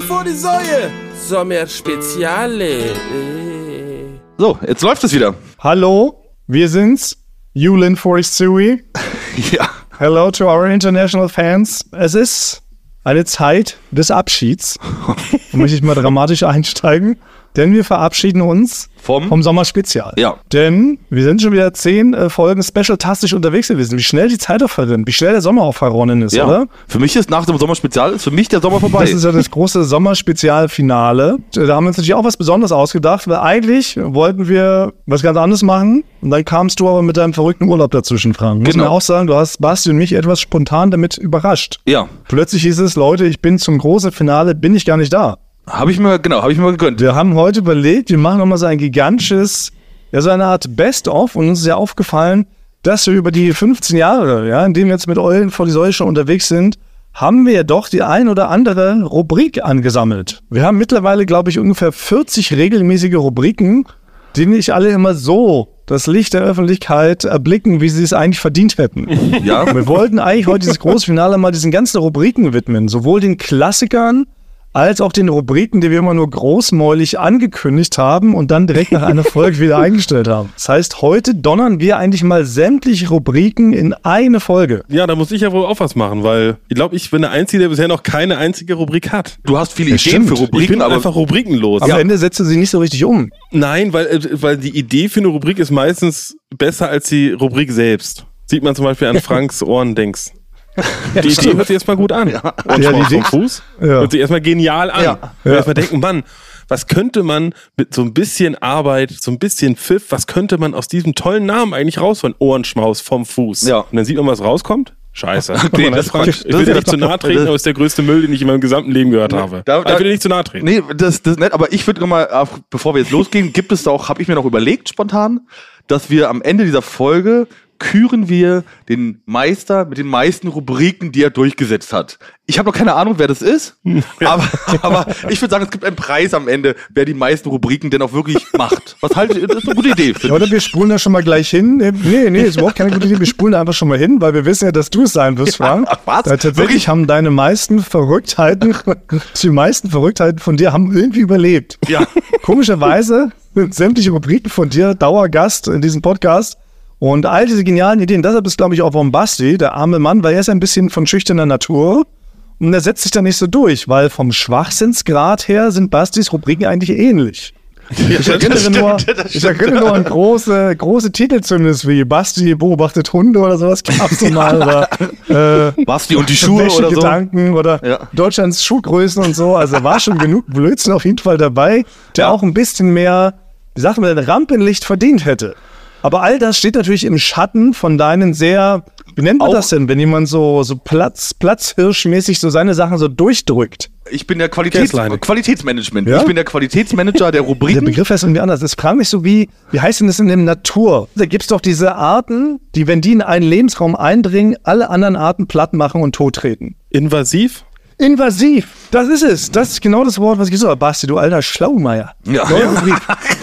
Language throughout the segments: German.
Eulen vor die Säue. Sommerspeziale. Äh. So, jetzt läuft es wieder. Hallo, wir sind's. Yulin Forestui. Ja. Hello to our international fans. Es ist eine Zeit des Abschieds. Da möchte ich mal dramatisch einsteigen. Denn wir verabschieden uns Vom? vom Sommerspezial. Ja. Denn wir sind schon wieder zehn äh, Folgen special-tastisch unterwegs gewesen. Wie schnell die Zeit auch verrinnt, wie schnell der Sommer auch verronnen ist, Ja. oder? Für mich ist nach dem Sommerspezial ist für mich der Sommer vorbei. Das ist ja das große Sommerspezialfinale. Da haben wir uns natürlich auch was Besonderes ausgedacht, weil eigentlich wollten wir was ganz anderes machen. Und dann kamst du aber mit deinem verrückten Urlaub dazwischen, Frank. Muss Genau. man auch sagen, du hast Basti und mich etwas spontan damit überrascht. ja. Plötzlich hieß es, Leute, ich bin zum großen Finale, bin ich gar nicht da. Habe ich mir, genau, habe ich mir mal gegönnt. Wir haben heute überlegt, wir machen nochmal so ein gigantisches, ja, so eine Art Best-of. Und uns ist ja aufgefallen, dass wir über die 15 Jahre, ja, in denen wir jetzt mit Eulen vor die Säule schon unterwegs sind, haben wir ja doch die ein oder andere Rubrik angesammelt. Wir haben mittlerweile, glaube ich, ungefähr 40 regelmäßige Rubriken, die nicht alle immer so das Licht der Öffentlichkeit erblicken, wie sie es eigentlich verdient hätten. Ja. Wir wollten eigentlich heute dieses große Finale mal diesen ganzen Rubriken widmen. Sowohl den Klassikern als auch den Rubriken, die wir immer nur großmäulig angekündigt haben und dann direkt nach einer Folge wieder eingestellt haben. Das heißt, heute donnern wir eigentlich mal sämtliche Rubriken in eine Folge. Ja, da muss ich ja wohl auch was machen, weil ich glaube, ich bin der Einzige, der bisher noch keine einzige Rubrik hat. Du hast viele Das Ideen stimmt. für Ich Rubriken, bin aber einfach rubrikenlos. Am Ende setzt du sie nicht so richtig um. Nein, weil, äh, weil die Idee für eine Rubrik ist meistens besser als die Rubrik selbst. Sieht man zum Beispiel an Franks Ohrendenks. Die Idee hört sich erstmal gut an. Ja. Und Ja, vom Fuß Ja. hört sich erstmal genial an. Ja. Ja. erstmal denken, Mann, was könnte man mit so ein bisschen Arbeit, so ein bisschen Pfiff, was könnte man aus diesem tollen Namen eigentlich rausholen? Ohrenschmaus vom Fuß. Ja. Und dann sieht man, was rauskommt. Scheiße. Okay, Man, das- das ich will dir ja nicht zu nahe treten, das- aber ist der größte Müll, den ich in meinem gesamten Leben gehört habe. Da- da- ich will dir nicht zu nahe treten. Nee, das, das ist nett, aber ich würde mal, äh, bevor wir jetzt losgehen, gibt es da auch, habe ich mir noch überlegt spontan, dass wir am Ende dieser Folge küren wir den Meister mit den meisten Rubriken, die er durchgesetzt hat. Ich habe noch keine Ahnung, wer das ist, aber, aber ich würde sagen, es gibt einen Preis am Ende, wer die meisten Rubriken denn auch wirklich macht. Was haltet ihr? Das ist eine gute Idee. Ja, oder wir spulen da schon mal gleich hin. Nee, nee, ist überhaupt keine gute Idee. Wir spulen da einfach schon mal hin, weil wir wissen ja, dass du es sein wirst, Frank. ach was? Weil tatsächlich Wirklich? haben deine meisten Verrücktheiten, die meisten Verrücktheiten von dir haben irgendwie überlebt. Ja. Komischerweise sind sämtliche Rubriken von dir Dauergast in diesem Podcast. Und all diese genialen Ideen, deshalb ist, glaube ich, auch von Basti, der arme Mann, weil er ist ein bisschen von schüchterner Natur. Und er setzt sich da nicht so durch, weil vom Schwachsinnsgrad her sind Bastis Rubriken eigentlich ähnlich. Ich erinnere, nur, ich erinnere nur an große, große Titel zumindest wie Basti beobachtet Hunde oder sowas gab's doch mal. Oder, äh, Basti und die Schuhe oder so. Gedanken oder Ja. Deutschlands Schuhgrößen und so. Also war schon genug Blödsinn auf jeden Fall dabei, der auch ein bisschen mehr, wie sagt man, Rampenlicht verdient hätte. Aber all das steht natürlich im Schatten von deinen sehr, wie nennt man Auch- das denn, wenn jemand so, so Platz, Platzhirschmäßig so seine Sachen so durchdrückt? Ich bin der Qualitäts. Qualitätsmanagement. Ja? Ich bin der Qualitätsmanager der Der Rubriken. Begriff heißt irgendwie anders. Das frage mich so wie, wie heißt denn das in der Natur? Da gibt's doch diese Arten, die, wenn die in einen Lebensraum eindringen, alle anderen Arten platt machen und tottreten. Invasiv? Invasiv, das ist es. Das ist genau das Wort, was ich gesagt habe. Basti, du alter Schlaumeier. Ja.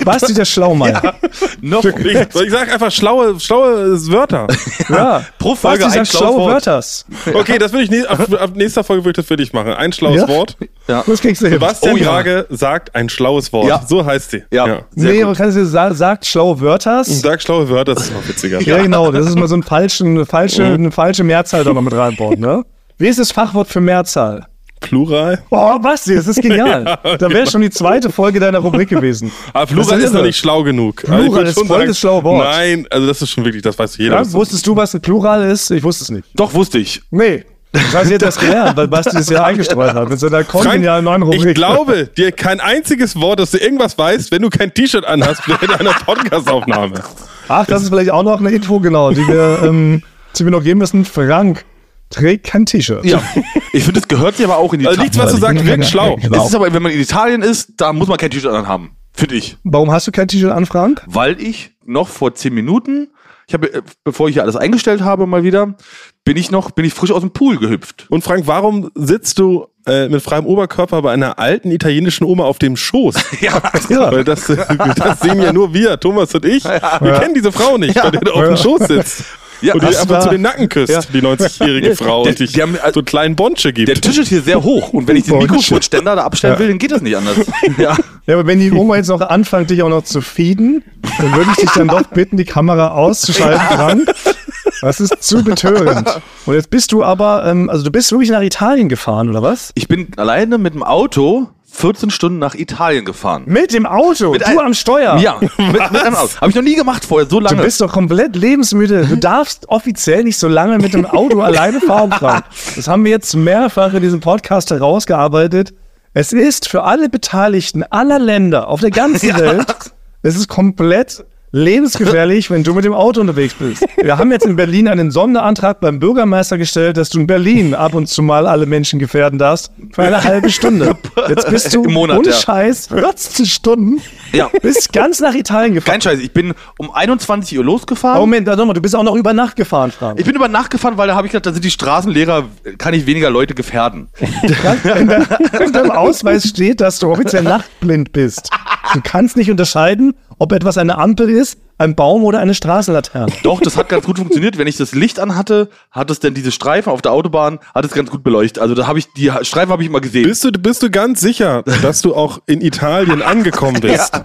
Basti, der Schlaumeier. Noch Ich, ich sag einfach schlaue, schlaue Wörter. Ja. Pro Folge Basti ein sagt schlaue Wort. Wörters. Okay, das will ich nie, ab, ab nächster Folge will ich das für dich machen. Ein schlaues Ja? Wort. Ja. Das kriegst du hin. Sebastian Oh ja. Grage sagt ein schlaues Wort. Ja. So heißt sie. Ja. Sehr Nee, gut. man kann es sagen, sagt schlaue Wörters. Sag schlaue Wörter, das ist noch witziger. Ja, genau. Das ist mal so ein falschen, eine falsche, eine falsche Mehrzahl da noch mit reinbaut, ne? Wie ist das Fachwort für Mehrzahl? Plural? Boah, Basti, das ist genial. da wäre schon die zweite Folge deiner Rubrik gewesen. Aber Plural Das ist noch nicht schlau genug. Plural Also ich würd ist voll sagen- das schlaue Wort. Nein, also das ist schon wirklich, das weiß jeder. Ja, Das ist- wusstest du, was ein Plural ist? Ich wusste es nicht. Doch, wusste ich. Nee. Das heißt, ihr habt das gelernt, weil Basti es ja eingestreut hat mit seiner kongenialen neuen Rubrik. ich glaube dir kein einziges Wort, dass du irgendwas weißt, wenn du kein T-Shirt anhast während einer Podcastaufnahme. Ach, das ist vielleicht auch noch eine Info, genau, die wir, ähm, die wir noch geben müssen. Frank trägt kein T-Shirt. Ja. Ich finde, das gehört sich aber auch in die Also nichts, was du sagst, wirkt schlau. Genau. Es ist aber, wenn man in Italien ist, da muss man kein T-Shirt anhaben. Finde ich. Warum hast du kein T-Shirt an, Frank? Weil ich noch vor zehn Minuten, ich habe, äh, bevor ich hier alles eingestellt habe, mal wieder, bin ich noch, bin ich frisch aus dem Pool gehüpft. Und Frank, warum sitzt du äh, mit freiem Oberkörper bei einer alten italienischen Oma auf dem Schoß? Ja. Ja. Weil das, das sehen ja nur wir, Thomas und ich. Wir kennen diese Frau nicht, bei der du auf dem Schoß sitzt. Ja, und die einfach zu den Nacken küsst, Ja. die 90-jährige Frau, Der- und dich die haben- so einen kleinen Bonsche gibt. Der Tisch ist hier sehr hoch und wenn ich den Mikrofonständer da abstellen will, dann geht das nicht anders. Ja. Ja, aber wenn die Oma jetzt noch anfängt, dich auch noch zu feeden, dann würde ich dich dann doch bitten, die Kamera auszuschalten, Frank. Das ist zu betörend. Und jetzt bist du aber, ähm, also du bist wirklich nach Italien gefahren, oder was? Ich bin alleine mit dem Auto 14 Stunden nach Italien gefahren. Mit dem Auto, Mit du am Steuer. Ja, mit, mit einem Auto. Habe ich noch nie gemacht vorher, so Du lange. bist doch komplett lebensmüde. Du darfst offiziell nicht so lange mit dem Auto alleine fahren, Frank. Das haben wir jetzt mehrfach in diesem Podcast herausgearbeitet. Es ist für alle Beteiligten aller Länder auf der ganzen Welt, es ist komplett lebensgefährlich, wenn du mit dem Auto unterwegs bist. Wir haben jetzt in Berlin einen Sonderantrag beim Bürgermeister gestellt, dass du in Berlin ab und zu mal alle Menschen gefährden darfst für eine halbe Stunde. Jetzt bist du Im Monat, ohne ja. Scheiß 14 Stunden Ja. bis ganz nach Italien gefahren. Kein Scheiß, ich bin um 21 Uhr losgefahren. Oh, Moment, warte mal, du bist auch noch über Nacht gefahren, Frank. Ich bin über Nacht gefahren, weil da habe ich gedacht, da sind die Straßenlehrer, kann ich weniger Leute gefährden. in, der, in deinem Ausweis steht, dass du offiziell nachtblind bist. Du kannst nicht unterscheiden, ob etwas eine Ampel ist, ein Baum oder eine Straßenlaterne. Doch, das hat ganz gut funktioniert. Wenn ich das Licht anhatte, hat es dann diese Streifen auf der Autobahn, hat es ganz gut beleuchtet. Also da habe ich, die Streifen habe ich immer gesehen. Bist du, bist du ganz sicher, dass du auch in Italien angekommen bist?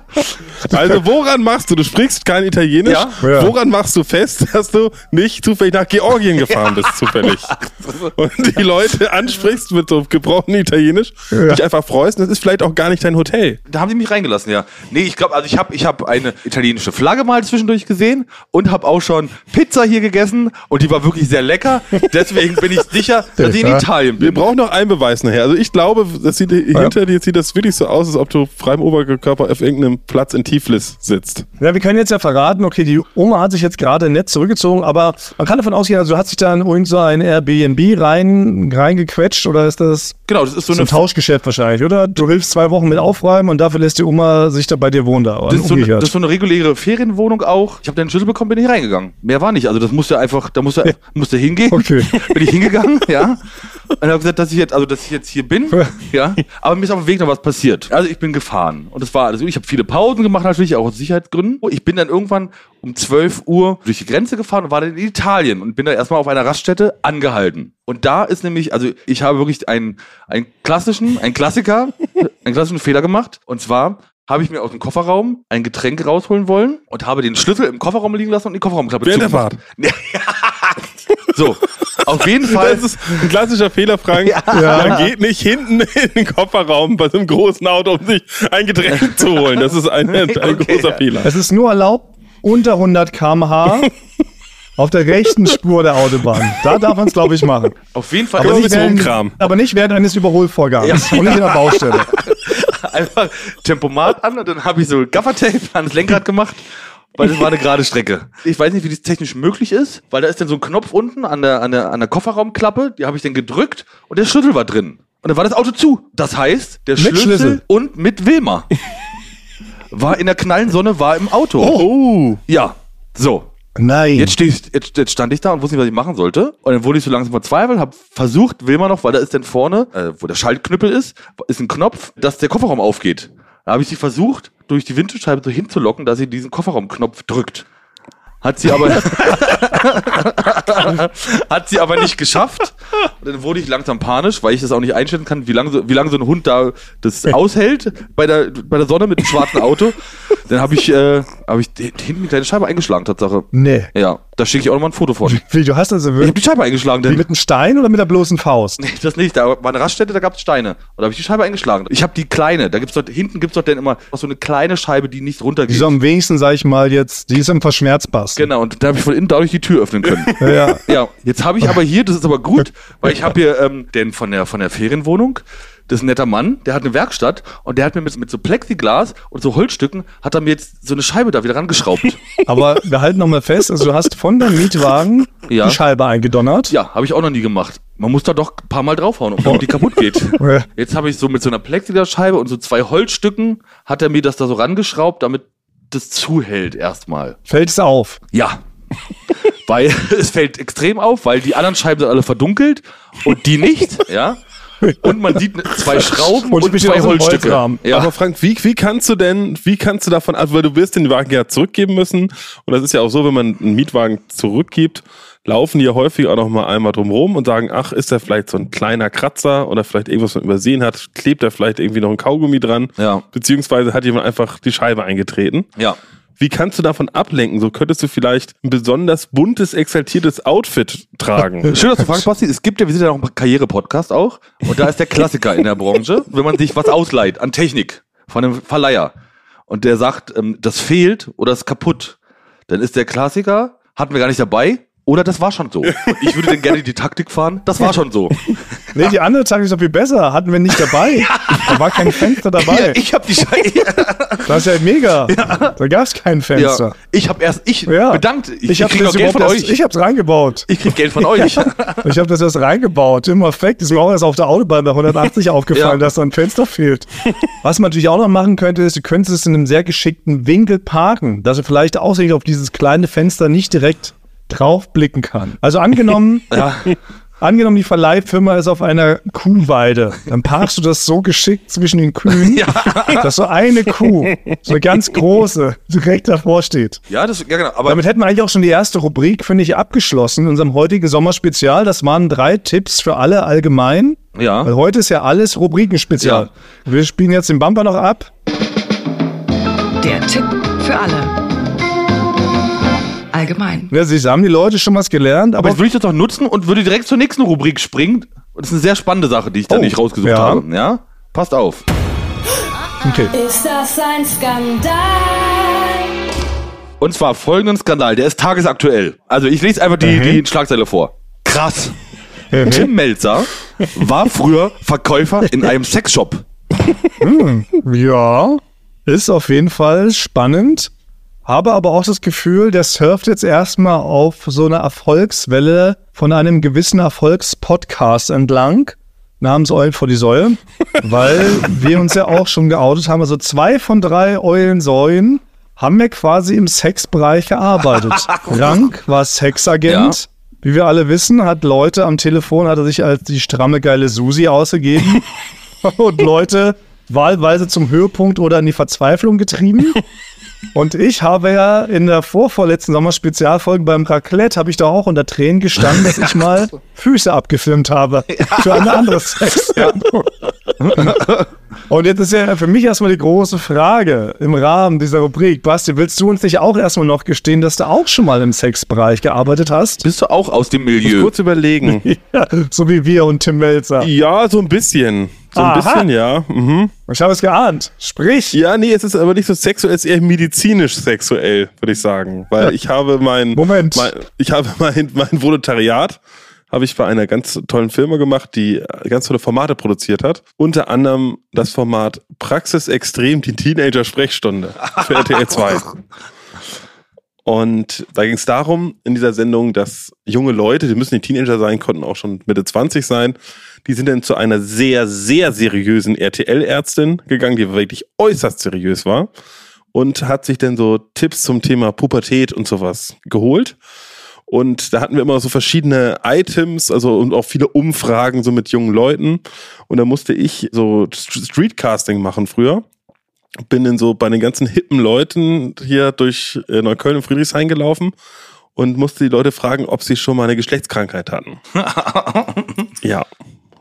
Also woran machst du, du sprichst kein Italienisch, Ja. Ja. woran machst du fest, dass du nicht zufällig nach Georgien gefahren bist, zufällig? Und die Leute ansprichst mit so gebrochenem Italienisch, dich einfach freust, das ist vielleicht auch gar nicht dein Hotel. Da haben sie mich reingelassen, ja. Nee, ich glaube, also ich habe ich hab eine italienische Flagge mal zwischendurch gesehen und habe auch schon Pizza hier gegessen und die war wirklich sehr lecker. Deswegen bin ich sicher, dass ich in Ja. Italien Wir bin. brauchen noch einen Beweis nachher. Also ich glaube, das sieht, hinter dir sieht das wirklich so aus, als ob du frei im Oberkörper auf irgendeinem Platz in Tiflis sitzt. Ja, wir können jetzt ja verraten, okay, die Oma hat sich jetzt gerade nett zurückgezogen, aber man kann davon ausgehen, also hat sich dann irgend so ein Airbnb rein, reingequetscht oder ist das Genau, das ist so ein Tauschgeschäft wahrscheinlich, oder? Du hilfst zwei Wochen mit aufräumen und dafür lässt die Oma sich da bei dir wohnen da. Das ist, so eine, das ist so eine reguläre Ferienwohnung auch. Ich habe den Schlüssel bekommen, bin ich reingegangen. Mehr war nicht. Also das musste einfach, da musste, musste hingehen. Okay. Bin ich hingegangen, ja. Und habe gesagt, dass ich jetzt, also dass ich jetzt hier bin, ja. Aber mir ist auf dem Weg noch was passiert. Also ich bin gefahren und das war, also ich habe viele Pausen gemacht natürlich auch aus Sicherheitsgründen. Ich bin dann irgendwann um 12 Uhr durch die Grenze gefahren und war dann in Italien und bin da erstmal auf einer Raststätte angehalten. Und da ist nämlich, also ich habe wirklich einen, einen klassischen, einen Klassiker, einen klassischen Fehler gemacht. Und zwar habe ich mir aus dem Kofferraum ein Getränk rausholen wollen und habe den Schlüssel im Kofferraum liegen lassen und die Kofferraumklappe Während der zugemacht. So, auf jeden Fall. Das ist ein klassischer Fehler, Frank. Man geht nicht hinten in den Kofferraum bei so einem großen Auto, um sich ein Getränk zu holen. Das ist ein, ein Okay, großer ja. Fehler. Es ist nur erlaubt unter 100 km/h auf der rechten Spur der Autobahn. Da darf man es, glaube ich, machen. Auf jeden Fall. Aber nicht rumkramen. aber nicht während eines Überholvorgangs Ja. und nicht in der Baustelle. einfach Tempomat an und dann habe ich so Gaffertape ans Lenkrad gemacht. Weil das war eine gerade Strecke. Ich weiß nicht, wie das technisch möglich ist, weil da ist dann so ein Knopf unten an der, an der, an der Kofferraumklappe, die habe ich dann gedrückt und der Schlüssel war drin. Und dann war das Auto zu. Das heißt, der Schlüssel, Schlüssel. und mit Wilma war in der knallen Sonne, war im Auto. Oh, Ja, so. Nein. Jetzt, steh ich, jetzt, jetzt stand ich da und wusste nicht, was ich machen sollte. Und dann wurde ich so langsam verzweifelt, habe versucht, will man noch, weil da ist dann vorne, äh, wo der Schaltknüppel ist, ist ein Knopf, dass der Kofferraum aufgeht. Da habe ich sie versucht, durch die Windschutzscheibe so hinzulocken, dass sie diesen Kofferraumknopf drückt. Hat sie aber hat sie aber nicht geschafft. Und dann wurde ich langsam panisch, weil ich das auch nicht einschätzen kann, wie lange so, wie lange so ein Hund da das aushält bei der bei der Sonne mit dem schwarzen Auto. Dann habe ich äh, habe ich hinten eine kleine Scheibe eingeschlagen, Tatsache. Nee. Ja, da schicke ich auch noch mal ein Foto von. Wie, du hast also Ich habe wirklich die Scheibe eingeschlagen. Denn mit einem Stein oder mit der bloßen Faust? Nee, das nicht. Da war eine Raststätte, da gab es Steine. Und da habe ich die Scheibe eingeschlagen. Ich habe die kleine. Da gibt's dort, hinten gibt's dort dann immer so eine kleine Scheibe, die nicht runtergeht. Die so am wenigsten, sag ich mal, jetzt, die ist im Verschmerzpass. Genau, und da habe ich von innen dadurch die Tür öffnen können. Ja, ja. jetzt habe ich aber hier, das ist aber gut, weil ich habe hier ähm, den von der, von der Ferienwohnung, das ist ein netter Mann, der hat eine Werkstatt und der hat mir mit, mit so Plexiglas und so Holzstücken, hat er mir jetzt so eine Scheibe da wieder rangeschraubt. Aber wir halten nochmal fest, also du hast von deinem Mietwagen Ja. die Scheibe eingedonnert. Ja, habe ich auch noch nie gemacht. Man muss da doch ein paar Mal draufhauen, damit die kaputt geht. Jetzt habe ich so mit so einer Plexiglasscheibe und so zwei Holzstücken, hat er mir das da so rangeschraubt, damit das zuhält erstmal. Fällt es auf. Ja. weil es fällt extrem auf, weil die anderen Scheiben sind alle verdunkelt und die nicht, ja. Und man sieht zwei Schrauben Und und, zwei Holzstücke. Ja. Aber Frank, wie, wie kannst du denn, wie kannst du davon, also weil du wirst den Wagen ja zurückgeben müssen und das ist ja auch so, wenn man einen Mietwagen zurückgibt, laufen die ja häufig auch noch mal einmal drumrum und sagen, ach, ist da vielleicht so ein kleiner Kratzer oder vielleicht irgendwas man übersehen hat, klebt da vielleicht irgendwie noch ein Kaugummi dran, Ja. beziehungsweise hat jemand einfach die Scheibe eingetreten. ja. Wie kannst du davon ablenken? So könntest du vielleicht ein besonders buntes, exaltiertes Outfit tragen. Schön, dass du fragst, Basti. Es gibt ja, wir sind ja noch ein Karriere-Podcast auch. Und da ist der Klassiker in der Branche, wenn man sich was ausleiht an Technik von einem Verleiher. Und der sagt, ähm, das fehlt oder ist kaputt. Dann ist der Klassiker, hatten wir gar nicht dabei. Oder das war schon so. Und ich würde dann gerne die Taktik fahren. Das war schon so. Nee, die andere Taktik ist doch viel besser. Hatten wir nicht dabei. Da war kein Fenster dabei. ich habe die Scheiße. Das ist ja mega. Da gab es kein Fenster. Ja. Ich habe erst, ich Ja. bedankt. Ich, Ich, habe krieg das noch Geld von erst, euch. ich hab's reingebaut. Ich krieg Geld von euch. Ich habe das erst reingebaut. Immer perfekt. Ist mir auch erst auf der Autobahn bei 180 aufgefallen, Ja. dass da ein Fenster fehlt. Was man natürlich auch noch machen könnte, ist, du könntest es in einem sehr geschickten Winkel parken, dass du vielleicht aussichtlich auf dieses kleine Fenster nicht direkt draufblicken kann. Also angenommen, angenommen, die Verleihfirma ist auf einer Kuhweide, dann parkst du das so geschickt zwischen den Kühen, dass so eine Kuh, so eine ganz große, direkt davor steht. ja, das, ja, genau. Aber Damit hätten wir eigentlich auch schon die erste Rubrik, finde ich, abgeschlossen in unserem heutigen Sommerspezial. Das waren drei Tipps für alle allgemein. ja. Weil heute ist ja alles Rubrikenspezial. Wir spielen jetzt den Bumper noch ab. Der Tipp für alle. Allgemein. Ja, Sie haben die Leute schon was gelernt, Aber aber jetzt würde ich das doch nutzen und würde direkt zur nächsten Rubrik springen. Das ist eine sehr spannende Sache, die ich da Oh, nicht rausgesucht ja. habe. Ja? Passt auf. okay. Ist das ein Skandal? Und zwar folgenden Skandal, der ist tagesaktuell. Also ich lese einfach die, die Schlagzeile vor. Krass. Tim Melzer war früher Verkäufer in einem Sexshop. Ja, ist auf jeden Fall spannend. Habe aber auch das Gefühl, der surft jetzt erstmal auf so einer Erfolgswelle von einem gewissen Erfolgspodcast entlang, namens Eulen vor die Säue, weil wir uns ja auch schon geoutet haben. Also zwei von drei Eulensäuen haben wir quasi im Sexbereich gearbeitet. Rank war Sexagent. Wie wir alle wissen, hat Leute am Telefon, hat er sich als die stramme, geile Susi ausgegeben und Leute wahlweise zum Höhepunkt oder in die Verzweiflung getrieben. Und ich habe ja in der vorvorletzten Sommerspezialfolge beim Raclette habe ich da auch unter Tränen gestanden, dass ich mal Füße abgefilmt habe für eine andere Sexsendung. Und jetzt ist ja für mich erstmal die große Frage im Rahmen dieser Rubrik. Basti, willst du uns nicht auch erstmal noch gestehen, dass du auch schon mal im Sexbereich gearbeitet hast? Bist du auch aus dem Milieu? Kurz überlegen. Ja, so wie wir und Tim Melzer. Ja, so ein bisschen. So ein Aha. bisschen, ja. Mhm. Ich habe es geahnt. Sprich. Ja, nee, es ist aber nicht so sexuell, es ist eher medizinisch sexuell, würde ich sagen. Weil ich habe mein, Moment. mein ich habe mein, mein Volontariat habe ich bei einer ganz tollen Firma gemacht, die ganz tolle Formate produziert hat. Unter anderem das Format Praxis Extrem, die Teenager-Sprechstunde für RTL 2. Und da ging es darum in dieser Sendung, dass junge Leute, die müssen nicht Teenager sein, konnten auch schon Mitte 20 sein, die sind dann zu einer sehr, sehr seriösen RTL-Ärztin gegangen, die wirklich äußerst seriös war und hat sich dann so Tipps zum Thema Pubertät und sowas geholt. Und da hatten wir immer so verschiedene Items, also und auch viele Umfragen so mit jungen Leuten. Und da musste ich so St- Streetcasting machen früher. Bin dann so bei den ganzen hippen Leuten hier durch äh, Neukölln und Friedrichshain gelaufen und musste die Leute fragen, ob sie schon mal eine Geschlechtskrankheit hatten. ja,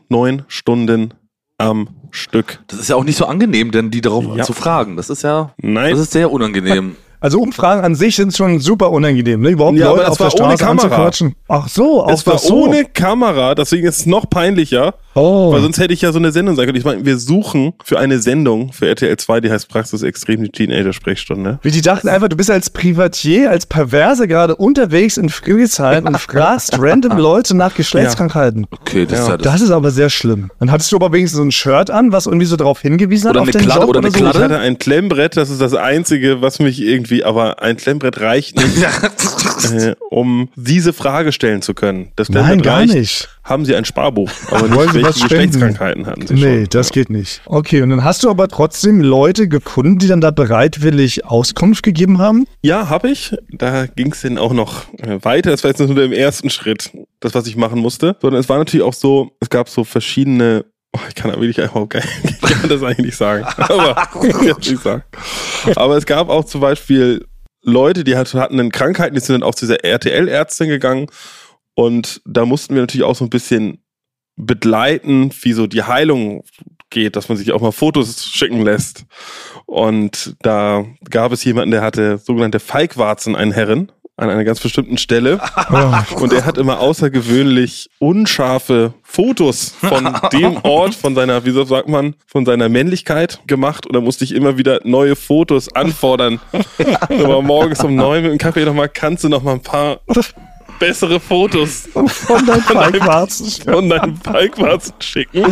neun Stunden am Stück. Das ist ja auch nicht so angenehm, denn die darauf Ja. zu fragen. Das ist ja, Nein. das ist sehr unangenehm. Also Umfragen an sich sind schon super unangenehm, ne? Überhaupt Ja, Leute auf der war Straße Kamera. anzuquatschen. Ach so, Es auch war das so. ohne Kamera, deswegen ist es noch peinlicher. Oh. Weil sonst hätte ich ja so eine Sendung sagen können. Ich meine, wir suchen für eine Sendung für RTL 2, die heißt Praxis Extrem die Teenager-Sprechstunde. Wie die dachten einfach, du bist als Privatier, als Perverse gerade unterwegs in Friedrichshain und fragst random Leute nach Geschlechtskrankheiten. Okay, das ist ja das. Das ist aber sehr schlimm. Dann hattest du aber wenigstens so ein Shirt an, was irgendwie so darauf hingewiesen hat Oder auf eine den Kladde Job oder eine so. Kladde. Ich hatte ein Klemmbrett, das ist das Einzige, was mich irgendwie, aber ein Klemmbrett reicht nicht, äh, um diese Frage stellen zu können. Das Klemmbrett Nein, gar reicht. nicht. Haben Sie ein Sparbuch, aber Wollen nicht Was? Geschlechtskrankheiten hatten Sie Nee, schon. das geht nicht. Okay, und dann hast du aber trotzdem Leute gefunden, die dann da bereitwillig Auskunft gegeben haben? Ja, habe ich. Da ging es dann auch noch äh, weiter. Das war jetzt nur der im ersten Schritt, das, was ich machen musste. Sondern es war natürlich auch so, es gab so verschiedene Oh, ich kann da wirklich überhaupt gar ich kann das eigentlich nicht sagen. Aber, nicht sagen. Aber es gab auch zum Beispiel Leute, die hat- hatten dann Krankheiten, die sind dann auch zu dieser RTL-Ärztin gegangen. Und da mussten wir natürlich auch so ein bisschen begleiten, wie so die Heilung geht, dass man sich auch mal Fotos schicken lässt. Und da gab es jemanden, der hatte sogenannte Feigwarzen, einen Herren, an einer ganz bestimmten Stelle. Und er hat immer außergewöhnlich unscharfe Fotos von dem Ort, von seiner, wie so sagt man, von seiner Männlichkeit gemacht. Und da musste ich immer wieder neue Fotos anfordern. Aber morgens um neun mit dem Kaffee nochmal, kannst du noch mal ein paar bessere Fotos Von deinem Feigwarzen. von deinem Falkwarzen schicken.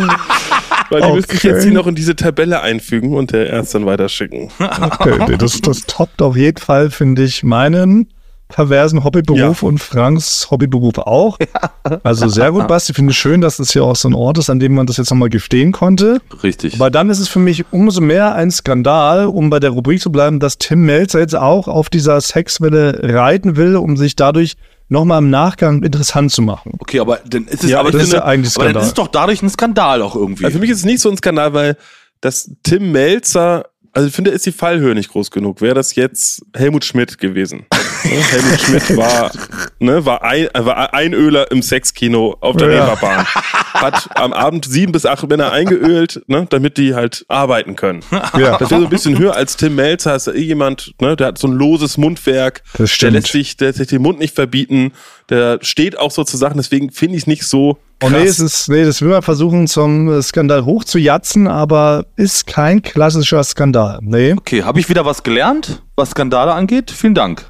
Weil die müsste ich Okay. jetzt die noch in diese Tabelle einfügen und der Ärzte dann weiterschicken. Okay, das, das toppt auf jeden Fall, finde ich, meinen perversen Hobbyberuf Ja. und Franks Hobbyberuf auch. Also sehr gut, Basti. Finde ich schön, dass es hier auch so ein Ort ist, an dem man das jetzt nochmal gestehen konnte. Richtig. Aber dann ist es für mich umso mehr ein Skandal, um bei der Rubrik zu bleiben, dass Tim Melzer jetzt auch auf dieser Sexwelle reiten will, um sich dadurch nochmal im Nachgang interessant zu machen. Okay, aber dann ist es, Ja, aber das ist ja eigentlich aber dann Skandal. ist es doch dadurch ein Skandal auch irgendwie. Also für mich ist es nicht so ein Skandal, weil das Tim Melzer, also ich finde, ist die Fallhöhe nicht groß genug. Wäre das jetzt Helmut Schmidt gewesen? Ne, Helmut Schmidt war, ne, war, ein, war Einöler im Sexkino auf der Ja. Reeperbahn. Hat am Abend sieben bis acht Männer eingeölt, ne, damit die halt arbeiten können. Ja. Das wäre so ein bisschen höher als Tim Melzer. Ist ja eh jemand, ne, der hat so ein loses Mundwerk. Das Der stimmt. lässt sich, der lässt sich den Mund nicht verbieten. Der steht auch so zu Sachen. Deswegen finde ich es nicht so Oh krass. nee, es ist, nee, das will man versuchen zum äh, Skandal hochzujatzen, aber ist kein klassischer Skandal. Nee, okay, habe ich wieder was gelernt, was Skandale angeht? Vielen Dank.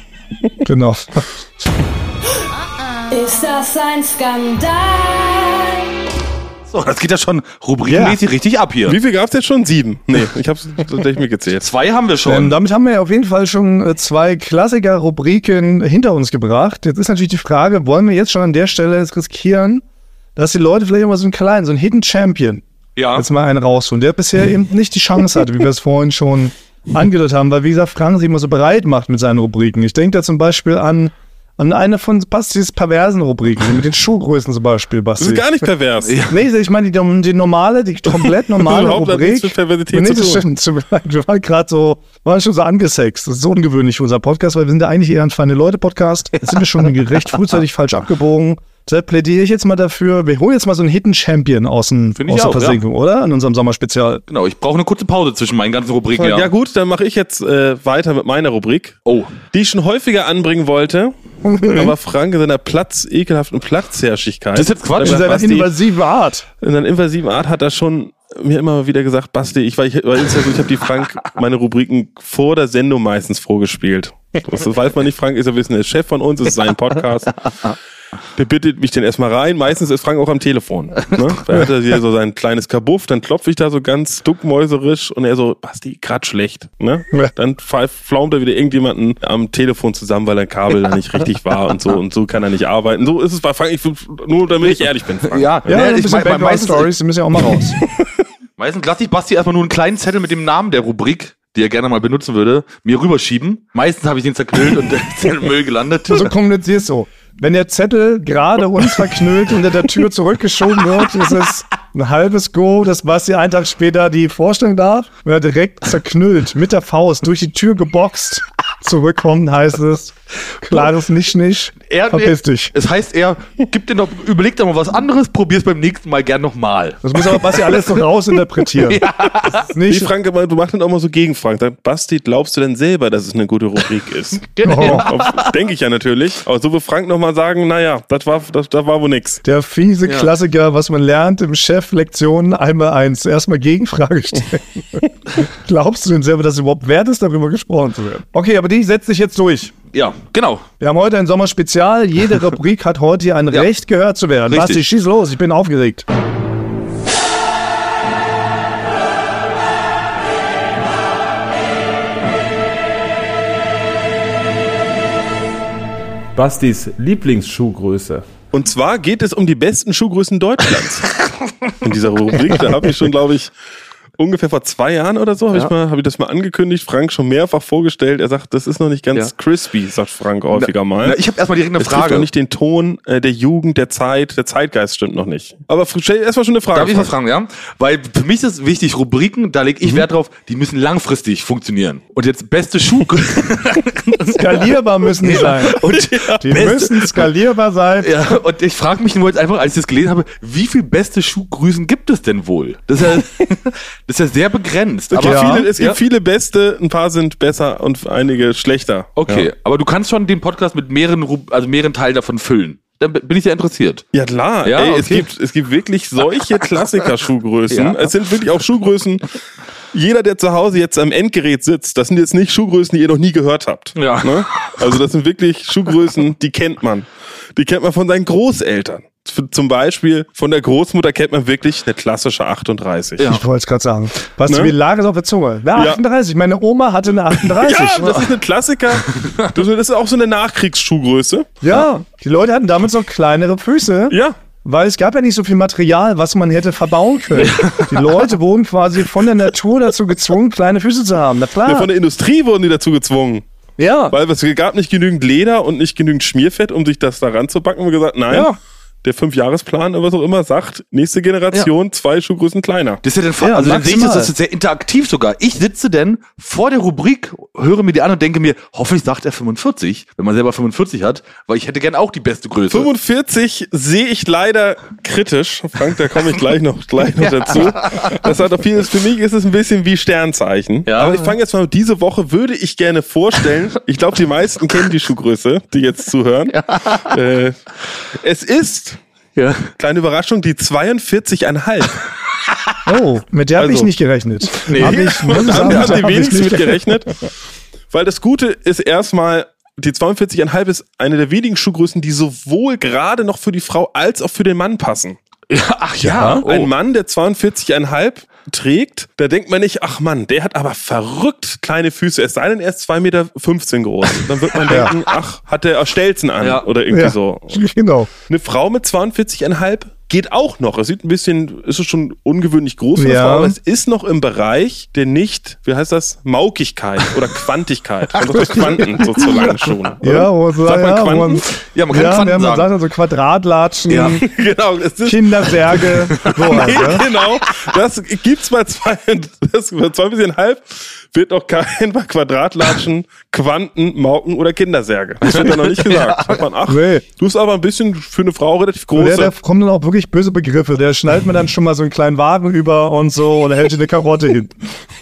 genau. Ist das ein Skandal? So, das geht ja schon rubrikenmäßig richtig ab hier. Wie viel gab's jetzt schon? Sieben. Nee, ich hab's tatsächlich mitgezählt. Zwei haben wir schon. Ähm, damit haben wir auf jeden Fall schon äh, zwei Klassiker-Rubriken hinter uns gebracht. Jetzt ist natürlich die Frage, wollen wir jetzt schon an der Stelle jetzt riskieren, dass die Leute vielleicht auch mal so einen kleinen, so einen Hidden Champion ja. jetzt mal einen rausholen, der bisher eben nicht die Chance hatte, wie wir es vorhin schon angedeutet haben, weil wie gesagt, Frank sich immer so bereit macht mit seinen Rubriken. Ich denke da zum Beispiel an, an eine von Bastis perversen Rubriken, mit den Schuhgrößen zum Beispiel, Das Basti. ist gar nicht pervers. Nee, ich meine die, die normale, die komplett normale hat Rubrik. nichts mit Perversität Nee, zu das tun. stimmt. Wir waren gerade so, waren schon so angesext. Das ist so ungewöhnlich für unser Podcast, weil wir sind ja eigentlich eher ein feine Leute-Podcast. Jetzt sind wir schon recht frühzeitig falsch abgebogen. Deshalb plädiere ich jetzt mal dafür, wir holen jetzt mal so einen Hidden Champion aus, dem, aus der auch, ja. Versenkung, oder? In unserem Sommerspezial. Genau, ich brauche eine kurze Pause zwischen meinen ganzen Rubriken. Ja, Ja. gut, dann mache ich jetzt äh, weiter mit meiner Rubrik, Oh, die ich schon häufiger anbringen wollte. Aber Frank in seiner Platz, ekelhaften Platzherrschigkeit. Das ist jetzt Quatsch. in In seiner, invasiven Art. in seiner invasiven Art hat er schon mir immer wieder gesagt, Basti, ich, weil ich, ja so, ich habe die Frank meine Rubriken vor der Sendung meistens vorgespielt. Das weiß man nicht, Frank ist ja wissen, der Chef von uns, es ist sein Podcast. Der bittet mich dann erstmal rein. Meistens ist Frank auch am Telefon. Ne? Er hat er hier so sein kleines Kabuff, dann klopfe ich da so ganz duckmäuserisch und er so, Basti, grad schlecht. Ne? Ja. Dann flaumt er wieder irgendjemanden am Telefon zusammen, weil ein Kabel da nicht richtig war und so und so kann er nicht arbeiten. So ist es bei Frank, ich, nur damit ich ehrlich bin, Frank. ja. Ja, ein ich bisschen mein, mein, meistens, Background-Stories, die müssen ja auch mal raus. meistens lasse ich Basti erstmal nur einen kleinen Zettel mit dem Namen der Rubrik, die er gerne mal benutzen würde, mir rüberschieben. Meistens habe ich den zerknüllt und ist in den Müll gelandet. So kommunizierst du. Wenn der Zettel gerade uns verknüllt unter der Tür zurückgeschoben wird, ist es ein halbes Go, dass Basti einen Tag später die vorstellen darf. Er direkt zerknüllt, mit der Faust durch die Tür geboxt zurückkommt, heißt es, klares Nicht-Nicht, Er- verpiss dich. Es heißt er, gib dir noch, überleg dir mal was anderes, probier's beim nächsten Mal gern nochmal. Das muss aber Basti alles so rausinterpretieren. Das ist Wie nicht, Frank immer, du machst dann auch mal so gegen Frank. Sagt, Basti, glaubst du denn selber, dass es eine gute Rubrik ist? oh, Denke ich ja natürlich. Aber so will Frank nochmal sagen, naja, das war, das, das war wohl nix. der fiese Ja. Klassiker, was man lernt im Chef-Lektionen einmal eins. Erstmal Gegenfrage stellen. Glaubst du denn selber, dass es überhaupt wert ist, darüber gesprochen zu werden? Okay, aber die setzt sich jetzt durch. Ja, genau. Wir haben heute ein Sommerspezial. Jede Rubrik hat heute hier ein Ja. Recht gehört zu werden. Richtig. Basti, schieß los. Ich bin aufgeregt. Bastis Lieblingsschuhgröße. Und zwar geht es um die besten Schuhgrößen Deutschlands. In dieser Rubrik, da habe ich schon, glaube ich, ungefähr vor zwei Jahren oder so habe Ja. ich, mal- hab ich das mal angekündigt. Frank schon mehrfach vorgestellt. Er sagt, das ist noch nicht ganz Ja. crispy, sagt Frank häufiger mal. Na, ich habe erstmal direkt eine Frage. noch nicht den Ton äh, der Jugend, der Zeit, der Zeitgeist stimmt noch nicht. Aber stell erstmal schon eine Frage. Darf ich was Frank. fragen, ja? Weil für mich ist wichtig, Rubriken, da lege ich Mhm. Wert drauf, die müssen langfristig funktionieren. Und jetzt beste Schuh. Skalierbar müssen die sein. und Die beste, müssen skalierbar sein. ja, und ich frage mich nur jetzt einfach, als ich das gelesen habe, wie viel beste Schuhgrößen gibt es denn wohl? Das ist ja, das ist ja sehr begrenzt. Es gibt, Aber, Ja. viele, es gibt Ja. viele beste, ein paar sind besser und einige schlechter. Okay, Ja. aber du kannst schon den Podcast mit mehreren, also mehreren Teilen davon füllen. Dann bin ich sehr interessiert. Ja klar, Ja, ey, es, okay. gibt, es gibt wirklich solche Klassiker-Schuhgrößen. Ja. Es sind wirklich auch Schuhgrößen. Jeder, der zu Hause jetzt am Endgerät sitzt, das sind jetzt nicht Schuhgrößen, die ihr noch nie gehört habt. Ja. Ne? Also das sind wirklich Schuhgrößen, die kennt man. Die kennt man von seinen Großeltern. Zum Beispiel von der Großmutter kennt man wirklich eine klassische 38. Ja. Ich wollte es gerade sagen. Was Ne? mir lag es auf der Zunge. Ja. 38. Meine Oma hatte eine 38. Ja, das ist ein Klassiker. Das ist auch so eine Nachkriegsschuhgröße. Ja, die Leute hatten damals noch kleinere Füße. Ja. Weil es gab ja nicht so viel Material, was man hätte verbauen können. Die Leute wurden quasi von der Natur dazu gezwungen, kleine Füße zu haben. Na Ja, klar. Von der Industrie wurden die dazu gezwungen. Ja. Weil es gab nicht genügend Leder und nicht genügend Schmierfett, um sich das da ranzubacken. Und wir gesagt, nein, Ja. Der Fünfjahresplan oder was auch immer sagt, nächste Generation zwei Schuhgrößen kleiner. Das ist ja dann voll, Ja, also dann sehe ich das, das ist sehr interaktiv sogar. Ich sitze denn vor der Rubrik, höre mir die an und denke mir, hoffentlich sagt er 45, wenn man selber 45 hat, weil ich hätte gern auch die beste Größe. 45 sehe ich leider kritisch. Frank, da komme ich gleich noch, gleich noch dazu. Das hat auch vieles, für mich ist es ein bisschen wie Sternzeichen. Ja. Aber ich fange jetzt mal mit diese Woche, würde ich gerne vorstellen. Ich glaube, die meisten kennen die Schuhgröße, die jetzt zuhören. Äh, es ist, Ja. kleine Überraschung, die 42,5. Oh, mit der habe ich Also- nicht gerechnet. Nee, Hab ich, muss ich da haben haben die wenigsten nicht mit gerechnet. Weil das Gute ist erstmal, die 42,5 ist eine der wenigen Schuhgrößen, die sowohl gerade noch für die Frau als auch für den Mann passen. ja ach ja. Oh. Ein Mann, der 42,5 trägt, da denkt man nicht, ach Mann, der hat aber verrückt kleine Füße, es sei denn, er ist 2,15 Meter groß. Dann wird man denken, ach, hat der Stelzen an Ja. oder irgendwie Ja, so. Genau. Eine Frau mit 42,5 geht auch noch. Es sieht ein bisschen, ist es schon ungewöhnlich groß Ja. Frau, aber es ist noch im Bereich der nicht, wie heißt das, Maukigkeit oder Quantigkeit. Man sagt Quanten so zu langen Schuhen. oder? Ja, wo man, Sagt man ja, Quanten? man, Ja, man kann ja, Quanten ja, man sagen. sagt also Quadratlatschen, Ja. genau, es ist, Kindersärge, sowas, Nee, ja. genau. Das gibt's bei zwei, das bei zwei bis halb wird noch kein bei Quadratlatschen, Quanten, Mauken oder Kindersärge. Das wird da noch nicht gesagt. Sagt man, ach, Nee. du bist aber ein bisschen für eine Frau relativ groß. Der, da kommen dann auch wirklich böse Begriffe. Der schnallt mir dann schon mal so einen kleinen Wagen über und so und hält dir eine Karotte hin.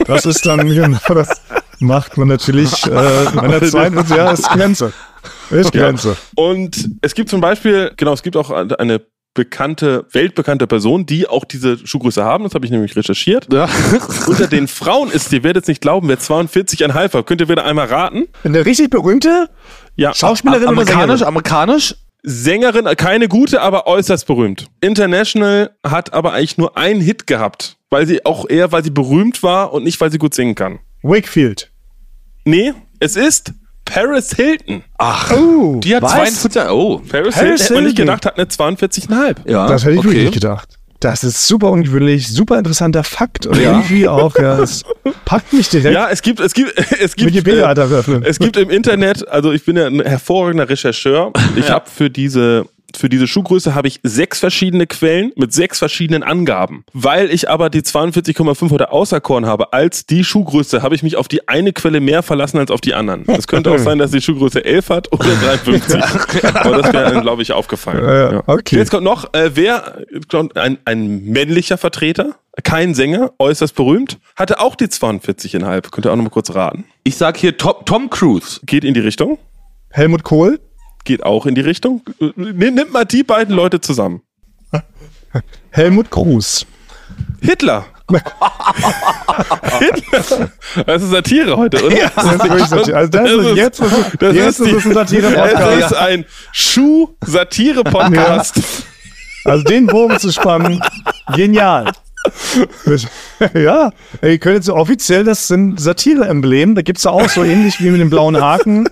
Das ist dann, genau, das macht man natürlich, äh, in der zweiten, ja, ist Grenze. Ist Grenze. Und es gibt zum Beispiel, genau, es gibt auch eine bekannte, weltbekannte Person, die auch diese Schuhgröße haben. Das habe ich nämlich recherchiert. Ja. Unter den Frauen ist, ihr werdet es nicht glauben, wer 42,5 hat. Könnt ihr wieder einmal raten? Eine richtig berühmte Ja. Schauspielerin oder Amerikanisch, Sängerin? amerikanisch. Sängerin, keine gute, aber äußerst berühmt. International hat aber eigentlich nur einen Hit gehabt. Weil sie auch eher, weil sie berühmt war und nicht, weil sie gut singen kann. Wakefield. Nee, es ist Paris Hilton. Ach, Oh, die hat was? 42, oh. Paris, Paris Hilton hätte man nicht Hilton. gedacht, hat eine 42,5. Ja, Das hätte ich okay. wirklich nicht gedacht. Das ist super ungewöhnlich, super interessanter Fakt. Und Ja. irgendwie auch, ja, es packt mich direkt. Ja, es gibt, es gibt, es gibt, Wikipedia äh, hat es gibt im Internet, also ich bin ja ein hervorragender Rechercheur. Ich habe für diese für diese Schuhgröße habe ich sechs verschiedene Quellen mit sechs verschiedenen Angaben. Weil ich aber die 42,5 heute auserkoren habe als die Schuhgröße, habe ich mich auf die eine Quelle mehr verlassen als auf die anderen. Es könnte auch sein, dass die Schuhgröße 11 hat oder 53. aber das wäre glaube ich, aufgefallen. Ja, Ja. okay. Jetzt kommt noch, äh, wer, ein, ein männlicher Vertreter, kein Sänger, äußerst berühmt, hatte auch die 42,5. Könnt ihr auch noch mal kurz raten. Ich sag hier Tom, Tom Cruise. Geht in die Richtung. Helmut Kohl, Geht auch in die Richtung. Nimm, nimmt mal die beiden Leute zusammen. Helmut Cruz. Hitler. Hitler. Das ist Satire heute, oder? Das ist wirklich Satire. Also das ist, jetzt ist, das jetzt ist, die- es ein Es Satire-Podcast. ist ein Schuh-Satire-Podcast. Also den Bogen zu spannen, genial. Ja, ihr könnt jetzt offiziell, das sind Satire-Emblem. Da gibt's ja auch so ähnlich wie mit dem blauen Haken.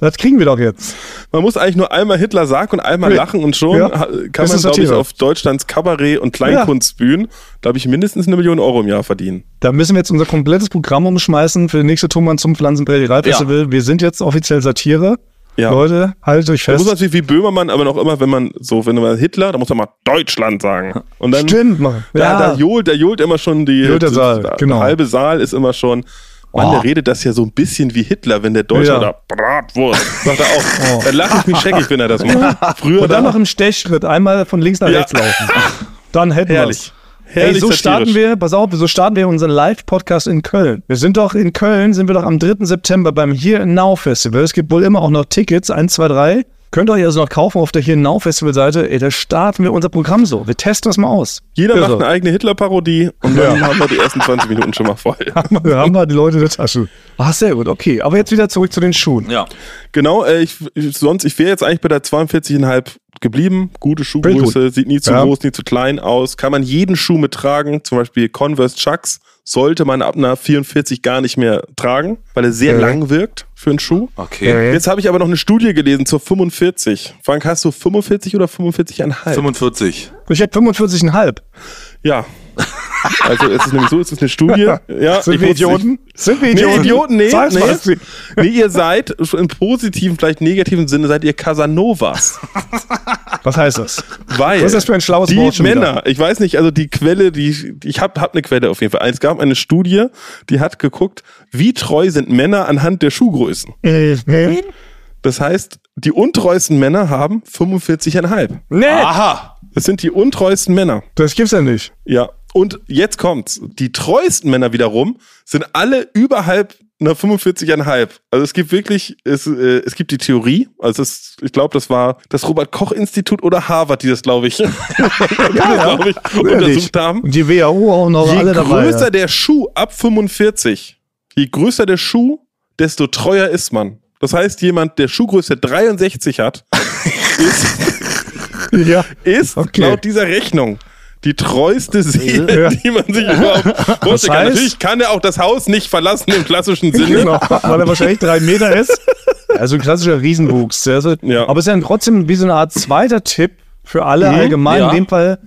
Das kriegen wir doch jetzt. Man muss eigentlich nur einmal Hitler sagen und einmal Ja. lachen und schon Ja. kann man, glaube ich, auf Deutschlands Kabarett- und Kleinkunstbühnen, glaube ich, mindestens eine Million Euro im Jahr verdienen. Da müssen wir jetzt unser komplettes Programm umschmeißen für die nächste Thomann zum Pflanzenprärierei Festival. Wir sind jetzt offiziell Satire. Ja. Leute, haltet euch Da muss man fest. natürlich wie Böhmermann, aber noch immer, wenn man so, wenn man Hitler, da muss man mal Deutschland sagen. Und dann, Stimmt, Mann. Da, Ja. da johlt, da johlt immer schon die, Johlt der Saal, der genau. halbe Saal ist immer schon, Mann, Oh. der redet das ja so ein bisschen wie Hitler, wenn der Deutsche Ja. da Bratwurst, sagt er auch. Oh. Dann lache ich mich scheckig, wenn er das macht. Früher Und dann da- noch im Stechschritt einmal von links nach Ja. rechts laufen. Dann hätten Herrlich. wir's. Herrlich Ey, so starten wir, pass auf, so starten wir unseren Live-Podcast in Köln. Wir sind doch in Köln, sind wir doch am 3. September beim Here and Now Festival. Es gibt wohl immer auch noch Tickets, 1, 2, 3. Könnt ihr euch also noch kaufen auf der and Now Festival Seite. Ey, da starten wir unser Programm so. Wir testen das mal aus. Jeder Irre. macht eine eigene Hitler-Parodie und dann haben wir die ersten 20 Minuten schon mal voll. Wir haben da die Leute in der Tasche. Ah, sehr gut, okay. Aber jetzt wieder zurück zu den Schuhen. Ja. Genau, äh, ich, ich, sonst, ich wäre jetzt eigentlich bei der 42,5 geblieben. Gute Schuhgröße, sieht nie zu Ja. groß, nie zu klein aus. Kann man jeden Schuh mittragen, zum Beispiel Converse Chucks, sollte man ab einer 44 gar nicht mehr tragen, weil er sehr Ja. lang wirkt für einen Schuh. Okay. Jetzt habe ich aber noch eine Studie gelesen zur 45. Frank, hast du 45 oder 45,5? 45. Ich hätte 45,5. Ja. Also es ist nämlich so, es ist eine Studie. Ja, Sind wir Idioten? Sind wir Nee, Idioten? Idioten, nee, Sag's nee. mal. nee, ihr seid im positiven, vielleicht negativen Sinne, seid ihr Casanovas. Was heißt das? Weil Was ist das für ein schlaues die Wort schon wieder? Männer, ich weiß nicht, also die Quelle, die ich habe hab eine Quelle auf jeden Fall. Es gab eine Studie, die hat geguckt, wie treu sind Männer anhand der Schuhgrößen. Das heißt, die untreuesten Männer haben 45,5. Nee, Aha. Das sind die untreuesten Männer. das gibt's ja nicht. Ja. Und jetzt kommt's. Die treuesten Männer wiederum sind alle überhalb einer 45,5. Also es gibt wirklich, es, äh, es gibt die Theorie, also es, ich glaube, das war das Robert-Koch-Institut oder Harvard, die das, glaube ich, das, glaub ich untersucht haben. Und die WHO auch noch Je alle dabei. größer ja. der Schuh ab 45, je größer der Schuh, desto treuer ist man. Das heißt, jemand, der Schuhgröße 63 hat, ist, Ja. ist Okay. laut dieser Rechnung die treueste Seele, Ja. die man sich überhaupt vorstellen kann. Natürlich kann er auch das Haus nicht verlassen im klassischen Sinne. Genau, weil er wahrscheinlich drei Meter ist. Also ein klassischer Riesenwuchs. Also, Ja. Aber es ist ja trotzdem wie so eine Art zweiter Tipp für alle allgemein, ja. in dem Fall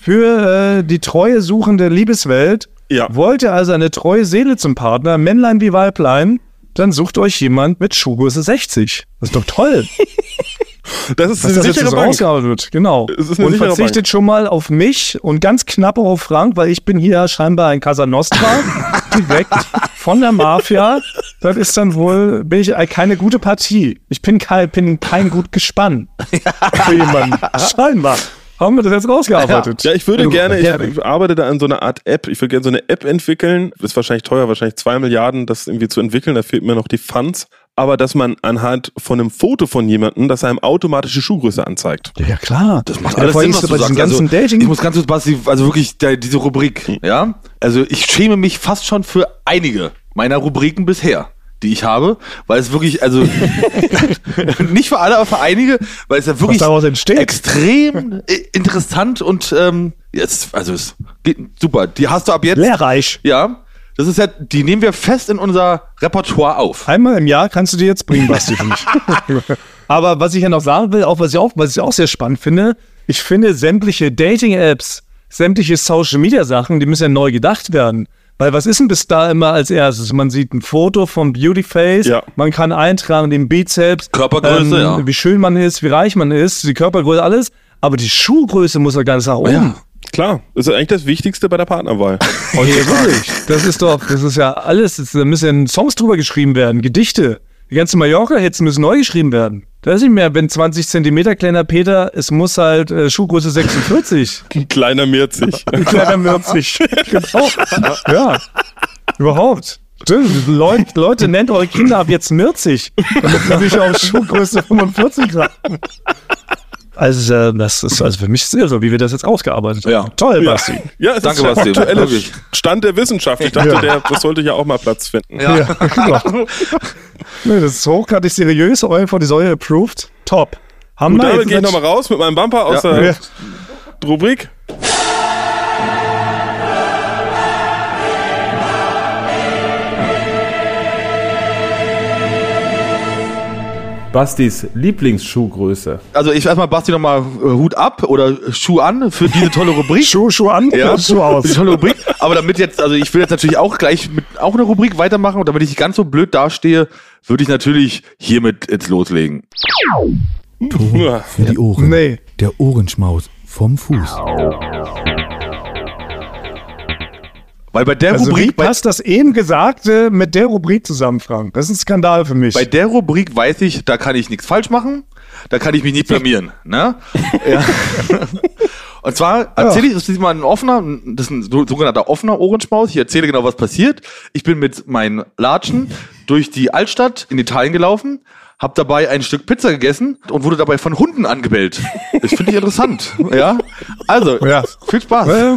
für äh, die treue suchende Liebeswelt. Ja. Wollt ihr also eine treue Seele zum Partner, Männlein wie Weiblein, dann sucht euch jemand mit Schuhgröße 60. Das ist doch toll. Das ist dass eine das jetzt sichere rausgehauen wird. Genau. Und verzichtet schon mal auf mich und ganz knapp auch auf Frank, weil ich bin hier scheinbar ein Casa Nostra, direkt von der Mafia. Das ist dann wohl, bin ich keine gute Partie. Ich bin kein, bin kein gut Gespann für jemanden. Scheinbar. Haben wir das jetzt rausgearbeitet? Ja, ich würde gerne, ich, Ja. ich arbeite da an so einer Art App. Ich würde gerne so eine App entwickeln. Ist wahrscheinlich teuer, wahrscheinlich zwei Milliarden, das irgendwie zu entwickeln. Da fehlt mir noch die Funds. Aber dass man anhand von einem Foto von jemandem, das einem automatische Schuhgröße anzeigt. Ja, klar. Das Macht alles vor allem Sinn, was so du bei sagst. ganzen Also, Dating. Ich muss ganz kurz, Basti, also wirklich der, diese Rubrik, ja? Also ich schäme mich fast schon für einige meiner Rubriken bisher, die ich habe, weil es wirklich, also nicht für alle, aber für einige, weil es ja wirklich daraus entsteht. extrem äh, interessant und ähm, jetzt, also es geht super. Die hast du ab jetzt. Lehrreich. Ja. Das ist ja, die nehmen wir fest in unser Repertoire auf. Einmal im Jahr kannst du dir jetzt bringen, Basti, für mich. Aber was ich ja noch sagen will, auch was ich auch, was ich auch sehr spannend finde, ich finde sämtliche Dating-Apps, sämtliche Social-Media-Sachen, die müssen ja neu gedacht werden. Weil was ist denn bis da immer als erstes? Man sieht ein Foto vom Beautyface, Ja. man kann eintragen den Bizeps, Körpergröße, ja. wie schön man ist, wie reich man ist, die Körpergröße, alles. Aber die Schuhgröße muss ja ganz nach oben. Ja. Klar, das ist eigentlich das Wichtigste bei der Partnerwahl. Oh, nee, wirklich. Das ist doch, das ist ja alles, das, da müssen Songs drüber geschrieben werden, Gedichte. Die ganzen Mallorca-Hits müssen neu geschrieben werden. Da ist nicht mehr, wenn 20 Zentimeter kleiner Peter, es muss halt äh, Schuhgröße 46. Ein kleiner Mirzig. Ein kleiner Mürzig. genau. Ja. Überhaupt. Leute, Leute, nennt eure Kinder ab jetzt Mürzig. Damit sie sich auf Schuhgröße 45 raten. Also, äh, das ist also für mich sehr so, wie wir das jetzt ausgearbeitet haben. Ja. Toll, Basti. Ja, es Danke, Basti. aktuelle Wirklich. Stand der Wissenschaft. Ich dachte, Ja. der, das sollte ja auch mal Platz finden. Ja. Ja, genau. nee, das ist hochgradig seriös, Oil for die Säule approved. Top. Haben Und wir damit gehe ich nochmal raus mit meinem Bumper aus Ja. der Ja. Rubrik. Bastis Lieblingsschuhgröße. Also ich erstmal Basti nochmal äh, Hut ab oder Schuh an für diese tolle Rubrik. Schuh, Schuh an, Ja, Schuh für aus. die tolle Rubrik. Aber damit jetzt, also ich will jetzt natürlich auch gleich mit auch eine Rubrik weitermachen und damit ich nicht ganz so blöd dastehe, würde ich natürlich hiermit jetzt loslegen. Ton für die Ohren. Nee. Der Ohrenschmaus vom Fuß. Weil bei der Also wie Rubrik, bei, passt das eben Gesagte mit der Rubrik zusammen, Frank? Das ist ein Skandal für mich. bei der Rubrik weiß ich, da kann ich nichts falsch machen, da kann ich mich nicht blamieren. Ne? ja. Und zwar erzähle ich, das ist diesmal ein offener, das ist ein so- sogenannter offener Ohrenschmaus. Ich erzähle genau, was passiert. Ich bin mit meinen Latschen durch die Altstadt in Italien gelaufen, habe dabei ein Stück Pizza gegessen und wurde dabei von Hunden angebellt. Das finde ich interessant. Ja, also Ja. viel Spaß. Äh,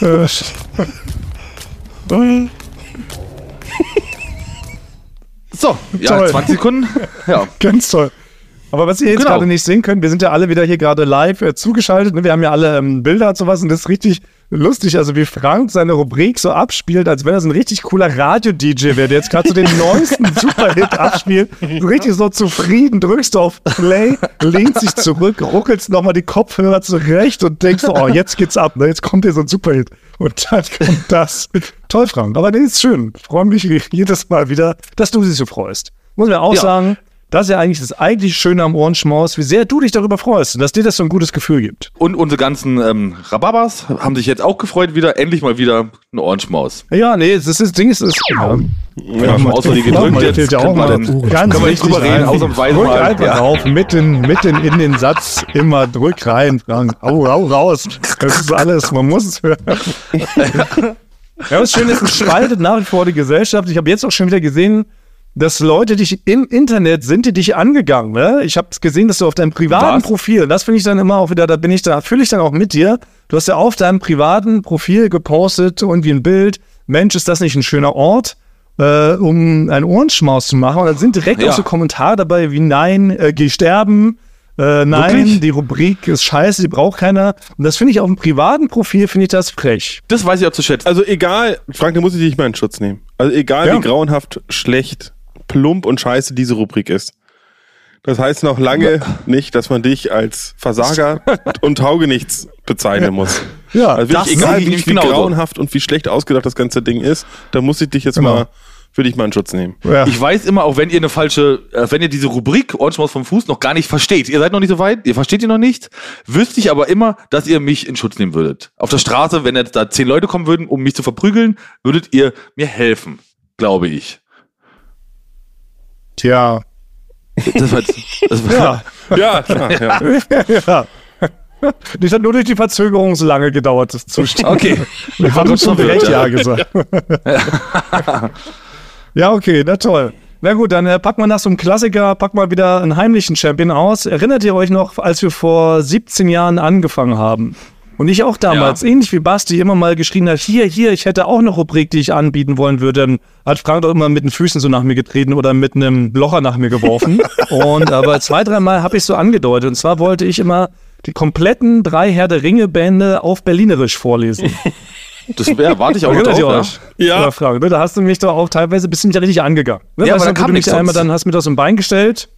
äh, So, ja, Toll. 20 Sekunden. Ja. Ganz toll. Aber was ihr jetzt Genau. gerade nicht sehen könnt, wir sind ja alle wieder hier gerade live äh, zugeschaltet. Ne? Wir haben ja alle ähm, Bilder und sowas und das ist richtig lustig. Also wie Frank seine Rubrik so abspielt, als wenn er so ein richtig cooler Radio-DJ wäre, der jetzt gerade so den neuesten Superhit abspielt. So richtig so zufrieden, drückst du auf Play, lehnt sich zurück, ruckelst nochmal die Kopfhörer zurecht und denkst so, oh, jetzt geht's ab, ne? jetzt kommt hier so ein Superhit. Und dann kommt das. Toll, Frank. Aber nee, ist schön. Freue mich jedes Mal wieder, dass du dich so freust. Muss man auch Ja. sagen, das ist ja eigentlich das eigentlich Schöne am Ohrenschmaus, wie sehr du dich darüber freust und dass dir das so ein gutes Gefühl gibt. Und unsere ganzen ähm, Rhabarbers haben sich jetzt auch gefreut wieder, endlich mal wieder eine Ohrenschmaus. Ja, nee, das, ist, das Ding ist, ist ja, Ja, schon auswendig gedrückt, Jetzt jetzt ja auch können wir mal. Ganz können wir nicht drüber wichtig, reden, ausnahmsweise Drück mal. einfach Ja. rauf, mitten, mitten in den Satz, immer drück rein, Frank. Au, au, raus. Das ist alles, man muss es hören. Ja, was schön ist, es spaltet nach wie vor die Gesellschaft. Ich habe jetzt auch schon wieder gesehen, dass Leute dich im Internet sind, die dich angegangen. Ne? Ich habe gesehen, dass du auf deinem privaten Was? Profil, das finde ich dann immer auch wieder, da bin ich da, fühle ich dann auch mit dir. Du hast ja auf deinem privaten Profil gepostet, irgendwie ein Bild. Mensch, ist das nicht ein schöner Ort? Äh, um einen Ohrenschmaus zu machen. Und dann sind direkt Ja. auch so Kommentare dabei wie Nein, äh, geh sterben. Äh, nein, Wirklich? die Rubrik ist scheiße, die braucht keiner. Und das finde ich auf dem privaten Profil, finde ich das frech. Das weiß ich auch zu schätzen. Also egal, Frank, da muss ich dich mal in Schutz nehmen. Also egal, Ja. wie grauenhaft, schlecht, plump und scheiße diese Rubrik ist. Das heißt noch lange nicht, dass man dich als Versager und Taugenichts bezeichnen muss. Ja, Also das wirklich, egal wie, wie genauso. grauenhaft und wie schlecht ausgedacht das ganze Ding ist, da muss ich dich jetzt Genau. mal, würde ich mal in Schutz nehmen. ja. Ich weiß immer, auch wenn ihr eine falsche, äh, wenn ihr diese Rubrik Ohrenschmaus vom Fuß noch gar nicht versteht, ihr seid noch nicht so weit, ihr versteht die noch nicht, wüsste ich aber immer, dass ihr mich in Schutz nehmen würdet. Auf der Straße, wenn jetzt da zehn Leute kommen würden, um mich zu verprügeln, würdet ihr mir helfen, glaube ich. Tja. Das war, jetzt- das war, Ja. Ja, klar, ja. ja. Das hat nur durch die Verzögerung so lange gedauert, das Zustand. Okay. Wir haben kurz schon direkt ja. Gesagt. ja, okay, na toll. Na gut, dann äh, pack mal nach so einem Klassiker, pack mal wieder einen heimlichen Champion aus. Erinnert ihr euch noch, als wir vor 17 Jahren angefangen haben? Und ich auch damals, ähnlich wie Basti, immer mal geschrien hat, hier, hier, ich hätte auch eine Rubrik, die ich anbieten wollen würde. Dann hat Frank doch immer mit den Füßen so nach mir getreten oder mit einem Locher nach mir geworfen. und aber zwei, dreimal habe ich so angedeutet. Und zwar wollte ich immer die kompletten drei Herr der Ringe-Bände auf Berlinerisch vorlesen. das ja, warte ich auch noch drauf. euch? Ja. Frank, ne? Da hast du mich doch auch teilweise ein bisschen richtig angegangen. Ne? Ja, Weißt aber du, da kam wo du mich einmal, dann hast du mir das ein Bein gestellt.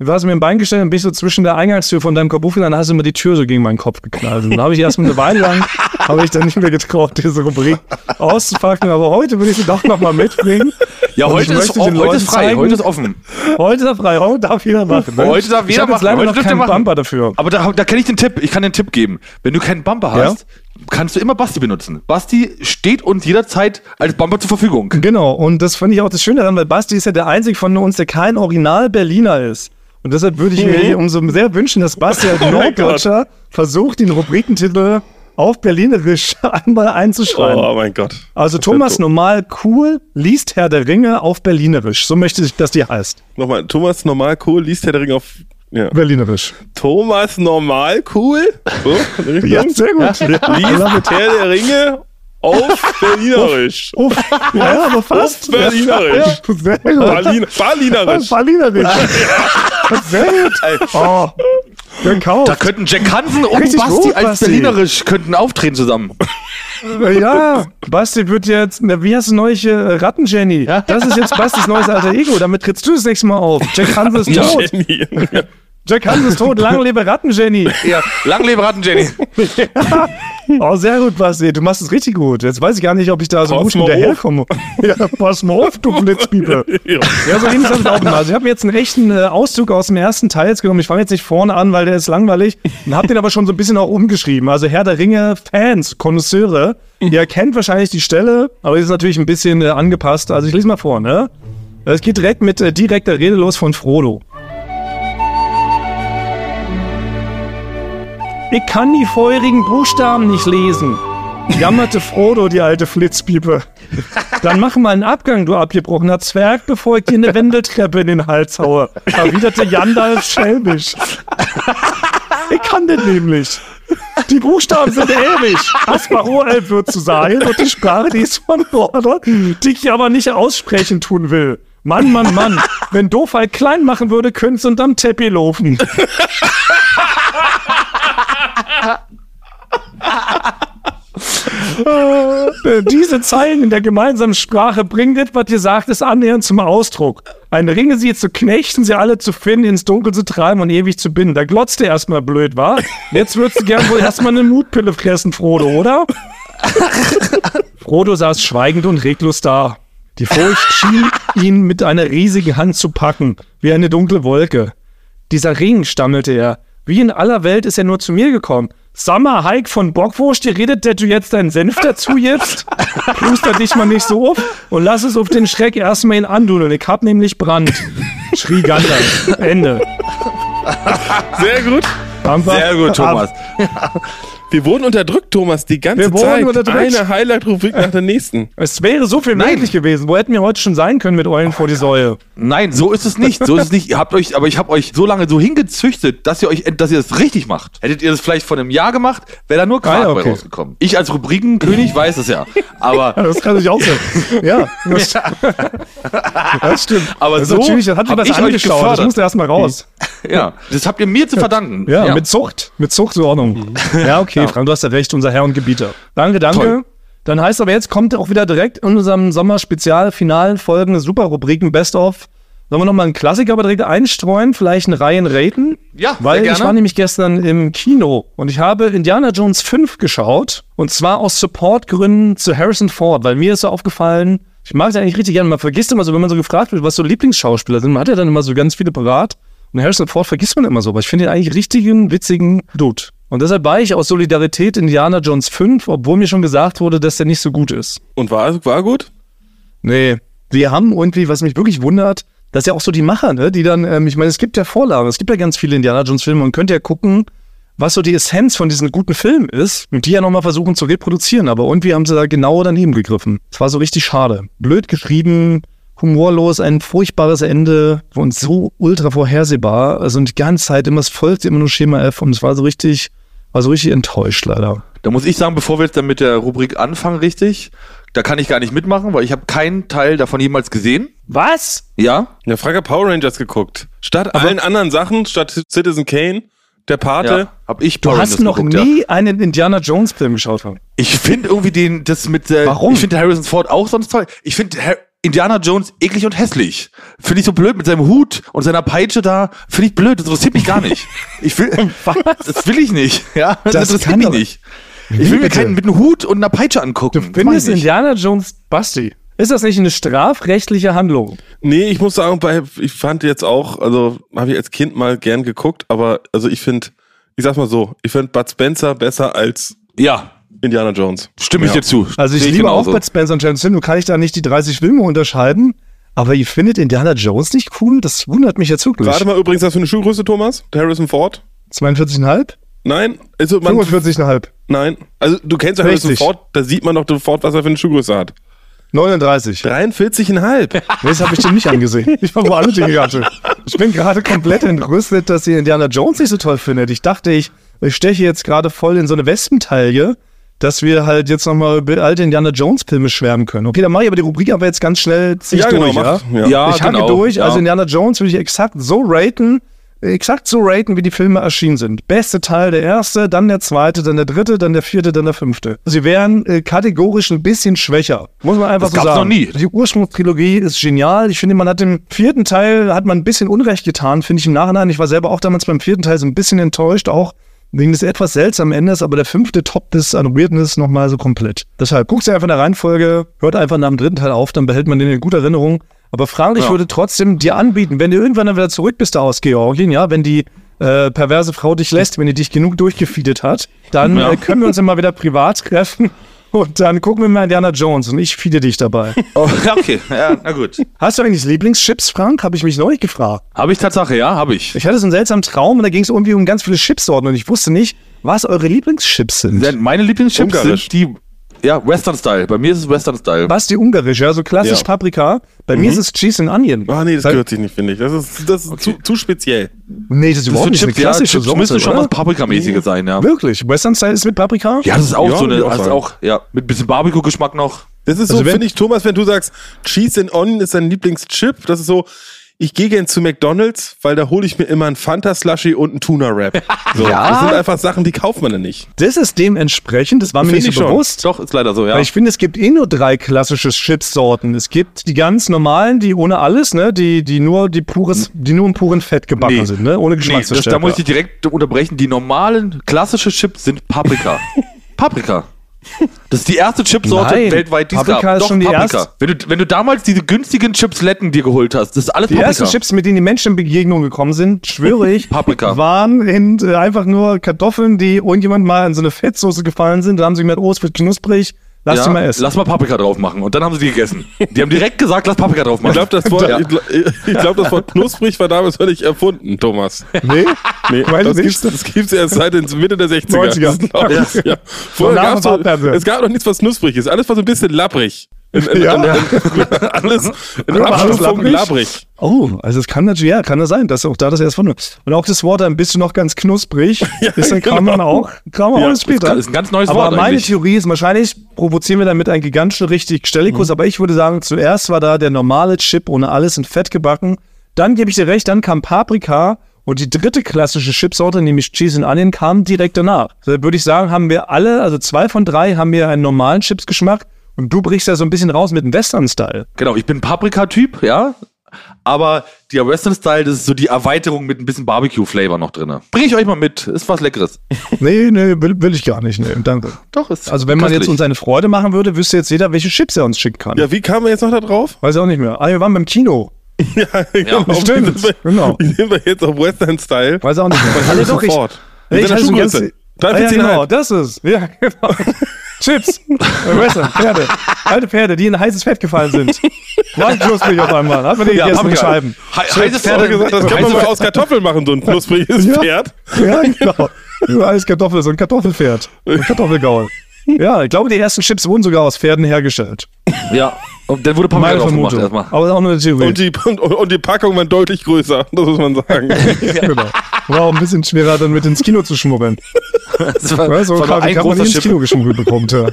Du hast mir ein Bein gestellt, dann bin ich so zwischen der Eingangstür von deinem Kabuff und dann hast du mir die Tür so gegen meinen Kopf geknallt. Und dann habe ich erstmal eine Weile lang, habe ich dann nicht mehr getraut, diese Rubrik auszupacken. Aber heute würde ich sie doch nochmal mitbringen. Ja, Und heute ich ist, heute Leuten ist frei, zeigen- heute ist offen. Heute ist er frei, heute darf jeder machen. Ne? Heute darf ich jeder habe jetzt machen, leider heute noch keinen machen. Bumper dafür. Aber da, da kenne ich den Tipp. Ich kann den Tipp geben. Wenn du keinen Bumper hast, kannst du immer Basti benutzen. Basti steht uns jederzeit als Bumper zur Verfügung. Genau, und das fand ich auch das Schöne daran, weil Basti ist ja der einzige von uns, der kein Original-Berliner ist. Und deshalb würde ich mir umso sehr wünschen, dass Basti als mein Norddeutscher versucht, den Rubrikentitel auf Berlinerisch einmal einzuschreiben. Oh mein Gott. also Thomas Normal Cool liest Herr der Ringe auf Berlinerisch. So möchte ich, dass die heißt. Nochmal, Thomas Normal Cool liest Herr der Ringe auf. Ja. Berlinerisch. Thomas Normal Cool. So. Ja, sehr gut. Ja, Liest Herr der Ringe auf Berlinerisch. Uff. ja aber fast. Auf Berlinerisch. Ja, sehr gut. Berlin, Berlinerisch. Berlinerisch. Sehr gut. Oh. gekauft. Da könnten Jack Hansen und Richtig Basti gut, als Basti. Berlinerisch könnten auftreten zusammen. Ja, Basti wird jetzt, na, wie heißt das neue äh, Ratten-Jenny? Das ist jetzt Bastis neues alter Ego. Damit trittst du das nächste Mal auf. Jack Hansen ist tot. Jack Hansen ist tot. Lange lebe Ratten-Jenny. Ja, lang lebe Ratten, Jenny. Oh, sehr gut, Basti. Du machst es richtig gut. Jetzt weiß ich gar nicht, ob ich da so Pass gut mal hinterherkomme. Ja, pass mal auf, du Blitzpiepe. Ja, so ähnlich ist das auch immer. Also ich habe mir jetzt einen echten äh, Auszug aus dem ersten Teil jetzt genommen. Ich fange jetzt nicht vorne an, weil der ist langweilig. Und habe den aber schon so ein bisschen auch umgeschrieben. Also Herr der Ringe Fans, Konnoisseure, ihr erkennt wahrscheinlich die Stelle, aber ist natürlich ein bisschen äh, angepasst. Also ich lese mal vor, ne? Es geht direkt mit äh, direkter Rede los von Frodo. Ich kann die feurigen Buchstaben nicht lesen. Jammerte Frodo, die alte Flitzpiepe. Dann mach mal einen Abgang, du abgebrochener Zwerg, bevor ich dir eine Wendeltreppe in den Hals haue. Erwiderte Jandalf schelmisch. Ich kann den nämlich. Die Buchstaben sind ewig. Asparoel wird zu sein und die Sprache, die ist von Border, die ich aber nicht aussprechen tun will. Mann, Mann, Mann. Wenn Doofheit klein machen würde, könnte es unterm Teppich laufen. Diese Zeilen in der gemeinsamen Sprache bringen das, was ihr sagt, ist annähernd zum Ausdruck. Ein Ringe sie zu knechten, sie alle zu finden, ins Dunkel zu treiben und ewig zu binden. Da glotzt ihr erstmal blöd, wa? Jetzt würdest du gern wohl erstmal eine Mutpille fressen, Frodo, oder? Frodo saß schweigend und reglos da. Die Furcht schien ihn mit einer riesigen Hand zu packen, wie eine dunkle Wolke. Dieser Ring, stammelte er. Wie in aller Welt ist er nur zu mir gekommen. Summer Hike von Bockwurst, dir redet, der du jetzt deinen Senf dazu jetzt? Pluster dich mal nicht so auf und lass es auf den Schreck erstmal ihn andudeln. Ich hab nämlich Brand. Schrie Gandalf. Ende. Sehr gut. Sehr gut, Thomas. Wir wurden unterdrückt, Thomas, die ganze Wir wurden Zeit. unterdrückt. Eine Highlight-Rubrik nach der nächsten. Es wäre so viel möglich gewesen. Wo hätten wir heute schon sein können mit Eulen vor die Säue? Nein, so ist es nicht. So ist es nicht. Ihr habt euch, aber ich habe euch so lange so hingezüchtet, dass ihr euch, dass ihr das richtig macht. Hättet ihr das vielleicht vor einem Jahr gemacht, wäre da nur Quark Ah, ja, bei okay. rausgekommen. Ich als Rubrikenkönig weiß es ja. Aber, Ja, das kann ich auch sagen. Ja, das, das stimmt. aber das so natürlich, das hat mir was ich euch angeschaut. Das musste erstmal raus. ja, das habt ihr mir zu verdanken. Ja, mit Zucht. Mit Zuchtordnung. Ja, okay, Frank, du hast ja recht, unser Herr und Gebieter. Danke, danke. Toll. Dann heißt aber jetzt kommt auch wieder direkt in unserem Sommer-Spezial-finalen Folgen Super-Rubriken Best-of. Sollen wir nochmal einen Klassiker aber direkt einstreuen? Vielleicht eine Reihe raten? Ja, Weil sehr ich gerne. war nämlich gestern im Kino und ich habe Indiana Jones 5 geschaut. Und zwar aus Supportgründen zu Harrison Ford, weil mir ist so aufgefallen, ich mag es eigentlich richtig gerne. Man vergisst immer so, wenn man so gefragt wird, was so Lieblingsschauspieler sind, man hat ja dann immer so ganz viele parat. Und Harrison Ford vergisst man immer so, aber ich finde ihn eigentlich richtigen, witzigen Dude. Und deshalb war ich aus Solidarität Indiana Jones 5, obwohl mir schon gesagt wurde, dass der nicht so gut ist. Und war, war gut? Nee. Die haben irgendwie, was mich wirklich wundert, dass ja auch so die Macher, ne, die dann, ähm, ich meine, es gibt ja Vorlagen, es gibt ja ganz viele Indiana Jones Filme und könnt ja gucken, was so die Essenz von diesen guten Filmen ist und die ja nochmal versuchen zu reproduzieren, aber irgendwie haben sie da genau daneben gegriffen. Es war so richtig schade. Blöd geschrieben, humorlos, ein furchtbares Ende und so ultra vorhersehbar. Also die ganze Zeit immer, es folgte immer nur Schema F und es war so richtig, war so richtig enttäuscht leider. Da muss ich sagen, bevor wir jetzt dann mit der Rubrik anfangen, richtig, da kann ich gar nicht mitmachen, weil ich habe keinen Teil davon jemals gesehen. Was? Ja, Ja, Frage hat Power Rangers geguckt. Statt allen anderen Sachen, statt Citizen Kane, der Pate. ja, hab ich Du Power hast Rangers noch geguckt, ja. nie einen Indiana Jones Film geschaut, Frank. Ich finde irgendwie den, das mit, äh, Warum? ich finde Harrison Ford auch sonst toll. Ich finde Indiana Jones eklig und hässlich. Finde ich so blöd mit seinem Hut und seiner Peitsche da. Finde ich blöd. Das interessiert mich gar nicht. Ich will, das will ich nicht. Ja, das, Das interessiert kann mich doch- nicht. Ich will mir bitte? keinen mit einem Hut und einer Peitsche angucken. Du findest. Indiana Jones Basti. Ist das nicht eine strafrechtliche Handlung? Nee, ich muss sagen, bei, ich fand jetzt auch, also habe ich als Kind mal gern geguckt, aber also ich finde, ich sag's mal so, ich finde Bud Spencer besser als Ja, Indiana Jones. stimme ich Ja. dir zu. Also ich Sehe liebe genauso. auch Bud Spencer und James Hill, nur kann ich da nicht die 30 Filme unterscheiden. Aber ihr findet Indiana Jones nicht cool? Das wundert mich jetzt wirklich. Warte mal übrigens, was für eine Schuhgröße, Thomas? Der Harrison Ford? 42,5? Nein? Also man, 45,5? nein. Also du kennst ja Harrison 60. Ford, da sieht man doch sofort, was er für eine Schuhgröße hat. 39. 43,5. Nee, das habe ich dir nicht angesehen. Ich war woanders hingegangen. Ich bin gerade komplett entrüstet, dass ihr Indiana Jones nicht so toll findet. Ich dachte, ich, ich steche jetzt gerade voll in so eine Wespentaille, dass wir halt jetzt nochmal über alte Indiana Jones Filme schwärmen können. Okay, dann mache ich aber die Rubrik aber jetzt ganz schnell zieh ich Ja, genau, durch, mach. ja? Ja. Ja, ich hacke genau. durch. Ja. Also Indiana Jones würde ich exakt so raten, exakt so raten, wie die Filme erschienen sind. Beste Teil der erste, dann der zweite, dann der dritte, dann der vierte, dann der fünfte. Sie wären äh, kategorisch ein bisschen schwächer. Muss man einfach Das so gab's sagen. noch nie. Die Ursprungstrilogie ist genial. Ich finde, man hat im vierten Teil, hat man ein bisschen Unrecht getan, finde ich im Nachhinein. Ich war selber auch damals beim vierten Teil so ein bisschen enttäuscht, auch wegen des etwas seltsamen Endes, aber der fünfte toppt es an Weirdness nochmal so komplett. Deshalb guckt ihr einfach in der Reihenfolge, hört einfach nach dem dritten Teil auf, dann behält man den in guter Erinnerung. Aber Frank, ich Ja. würde trotzdem dir anbieten, wenn du irgendwann dann wieder zurück bist da aus Georgien, ja, wenn die äh, perverse Frau dich lässt, wenn die dich genug durchgefeedet hat, dann Ja. äh, können wir uns immer wieder privat treffen und dann gucken wir mal Indiana Jones und ich feede dich dabei. Oh, okay, ja, na gut. Hast du eigentlich Lieblingschips, Frank? Habe ich mich neulich gefragt. Habe ich Tatsache, ja, habe ich. Ich hatte so einen seltsamen Traum und da ging es irgendwie um ganz viele Chipsorten und ich wusste nicht, was eure Lieblingschips sind. Denn Meine Lieblingschips sind die, ja, Western Style. Bei mir ist es Western Style. Was die ungarisch, ja, so klassisch Ja. Paprika. Bei Mhm. mir ist es Cheese and Onion. Ah, nee, das Weil- gehört sich nicht, finde ich. Das ist, das ist zu, zu speziell. Nee, das ist überhaupt für nicht eine Chips, ja, klassische Chips müssen schon was Paprikamäßiges sein, ja. Wirklich? Western Style ist mit Paprika? Ja, das ist auch Ja, so eine, auch also auch, ja, mit bisschen Barbecue-Geschmack noch. Das ist Also so, wenn- finde ich, Thomas, wenn du sagst, Cheese and Onion ist dein Lieblingschip, das ist so, ich gehe gern zu McDonalds, weil da hole ich mir immer einen Fanta-Slushy und einen Tuna-Wrap. So, Ja. Das sind einfach Sachen, die kauft man ja nicht. Das ist dementsprechend, das war mir Find nicht ich so schon. bewusst. Doch, ist leider so, ja. Weil ich finde, es gibt eh nur drei klassische Chipsorten. Es gibt die ganz normalen, die ohne alles, ne, die, die nur die pures, die nur im puren Fett gebacken Nee. sind, ne, ohne nee, das, Geschmacksverstärker. da muss ich dich direkt unterbrechen. Die normalen, klassische Chips sind Paprika. Paprika. Das ist die erste Chipsorte Nein, weltweit, die es Paprika gab. ist Doch, schon die Paprika. erste- Wenn du, wenn du damals diese günstigen Chipsletten dir geholt hast, das ist alles Die Paprika. ersten Chips, mit denen die Menschen in Begegnung gekommen sind, schwöre ich, Paprika. waren in, äh, einfach nur Kartoffeln, die irgendjemand mal in so eine Fettsoße gefallen sind. Da haben sie gemerkt, oh, es wird knusprig, lass ja, die mal essen. Lass mal Paprika drauf machen. Und dann haben sie die gegessen. Die haben direkt gesagt, lass Paprika drauf Ich machen. glaube, das, Wort- Ja. ich glaub- ich glaub, das Wort knusprig war damals völlig erfunden, Thomas. nee? Nee, Weiß das ich gibt's, das gibt's erst seit Mitte der 60er. 90er. Das glaub ich, ja. Vorher gab's Abwärme. es gab noch nichts, was knusprig ist. Alles war so ein bisschen labbrig. In, in, Ja. in, alles in Ja, alles Abstufung labbrig. labbrig. Oh, also es kann natürlich, ja, kann das sein, dass auch da das erst von Und auch das Wort, dann bist du noch ganz knusprig, ist dann kann man auch, kann man Ja, auch später. ist ein ganz neues aber Wort meine eigentlich. Theorie ist, wahrscheinlich provozieren wir damit einen gigantischen richtig Stellikus, aber ich würde sagen, zuerst war da der normale Chip ohne alles in Fett gebacken. Dann gebe ich dir recht, dann kam Paprika und die dritte klassische Chipsorte, nämlich Cheese and Onion, kam direkt danach. Da würde ich sagen, haben wir alle, also zwei von drei haben wir einen normalen Chipsgeschmack und du brichst ja so ein bisschen raus mit dem Western-Style. Genau, ich bin Paprika-Typ, ja. Aber der Western-Style, das ist so die Erweiterung mit ein bisschen Barbecue-Flavor noch drin. Bring ich euch mal mit, ist was Leckeres. nee, nee, will, will, ich gar nicht, nee, danke. Doch, ist Also, wenn man jetzt uns eine Freude machen würde, wüsste jetzt jeder, welche Chips er uns schicken kann. Ja, wie kam er jetzt noch da drauf? Weiß ich auch nicht mehr. Ah, wir waren beim Kino. ja, genau. Ja, stimmt. Genau. Die nehmen wir jetzt auf Western-Style. Weiß auch nicht mehr. Also doch, sofort. Ich, ich, ich, ich, 3 für ah, ja, genau, das ist. Ja, genau. Chips, äh, Wrestler, Pferde, alte Pferde, die in heißes Fett gefallen sind. War knusprig auf einmal. Hat man die ja, gegessen mit He heißes Pferd, das kann man mal aus Kartoffeln machen, so ein knuspriges ja, Pferd. Ja, genau. Über heiß Kartoffel, so ein Kartoffelpferd. Ein Kartoffelgaul. Ja, ich glaube, die ersten Chips wurden sogar aus Pferden hergestellt. Ja, und dann wurde Paprika Meine drauf gemacht Vermutung. erstmal. Aber auch nur eine Theorie. Und die, und, und die Packung war deutlich größer, das muss man sagen. genau. War auch ein bisschen schwerer, dann mit ins Kino zu schmuggeln. Das war, Ja, so war nur ein ein kann man ins. Kino geschmuggelt bekommt. Ja.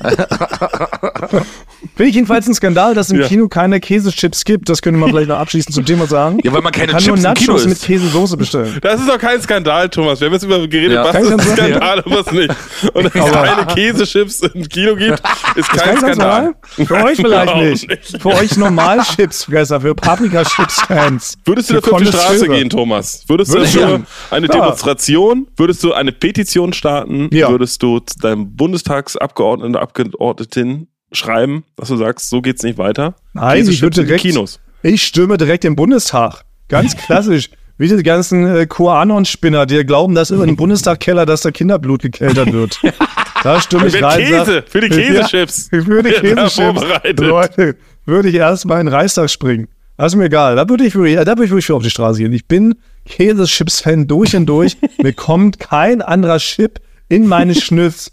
Finde ich jedenfalls ein Skandal, dass im Ja. Kino keine Käsechips gibt. Das könnte man vielleicht noch abschließend zum Thema sagen. Ja, weil man keine kann nur Chips im Kino Nachos mit. Käsesoße bestellen. Das ist doch kein Skandal, Thomas. Wir haben jetzt über geredet, Ja. was Kein ist ein Skandal, Skandal und was nicht. Und dass es keine Käsechips im Kino gibt, ist kein Kein Skandal. Für euch vielleicht Überhaupt nicht. nicht. Für euch Normalchipsfresser, für Paprika-Chips-Fans. Würdest du Für dafür auf die Straße gehen, Thomas? Würdest du Würde ich dafür eine Ja. Demonstration, würdest du eine Petition starten, Ja. würdest du zu deinem Bundestagsabgeordneten, Abgeordnetin schreiben, dass du sagst, so geht's nicht weiter? Nein, ich würde direkt, Kinos. ich stürme direkt im Bundestag. Ganz klassisch. Wie die ganzen äh, QAnon-Spinner, die glauben, dass über den Bundestagkeller, dass da Kinderblut gekeltert wird. Da stürme ich rein. Käse, sag- für die Käsechips. Ja, für die Käsechips. Leute, würde ich erstmal in den Reichstag springen. Das ist mir egal. Da würde ich, wirklich- da würde ich wirklich für auf die Straße gehen. Ich bin Käsechips-Fan durch und durch. mir kommt kein anderer Chip in meine Schnüffs.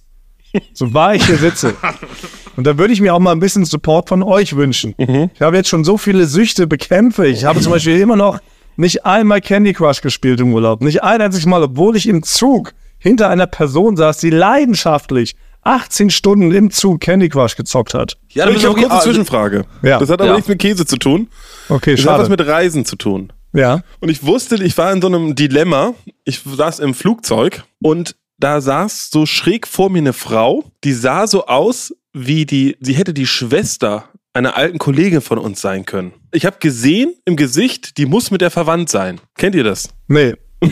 So wahr ich hier sitze. Und da würde ich mir auch mal ein bisschen Support von euch wünschen. Ich habe jetzt schon so viele Süchte bekämpfe. Ich habe zum Beispiel immer noch nicht einmal Candy Crush gespielt im Urlaub. Nicht ein einziges Mal, obwohl ich im Zug hinter einer Person saß, die leidenschaftlich 18 Stunden im Zug Candy Crush gezockt hat. Ja, ich kurz eine also- Zwischenfrage. Ja. Das hat aber Ja. nichts mit Käse zu tun. Okay, Das hat schade. was mit Reisen zu tun. Ja. Und ich wusste, ich war in so einem Dilemma. Ich saß im Flugzeug und da saß so schräg vor mir eine Frau, die sah so aus, wie die, sie hätte die Schwester einer alten Kollegin von uns sein können. Ich habe gesehen im Gesicht, die muss mit der verwandt sein. Kennt ihr das? Nee.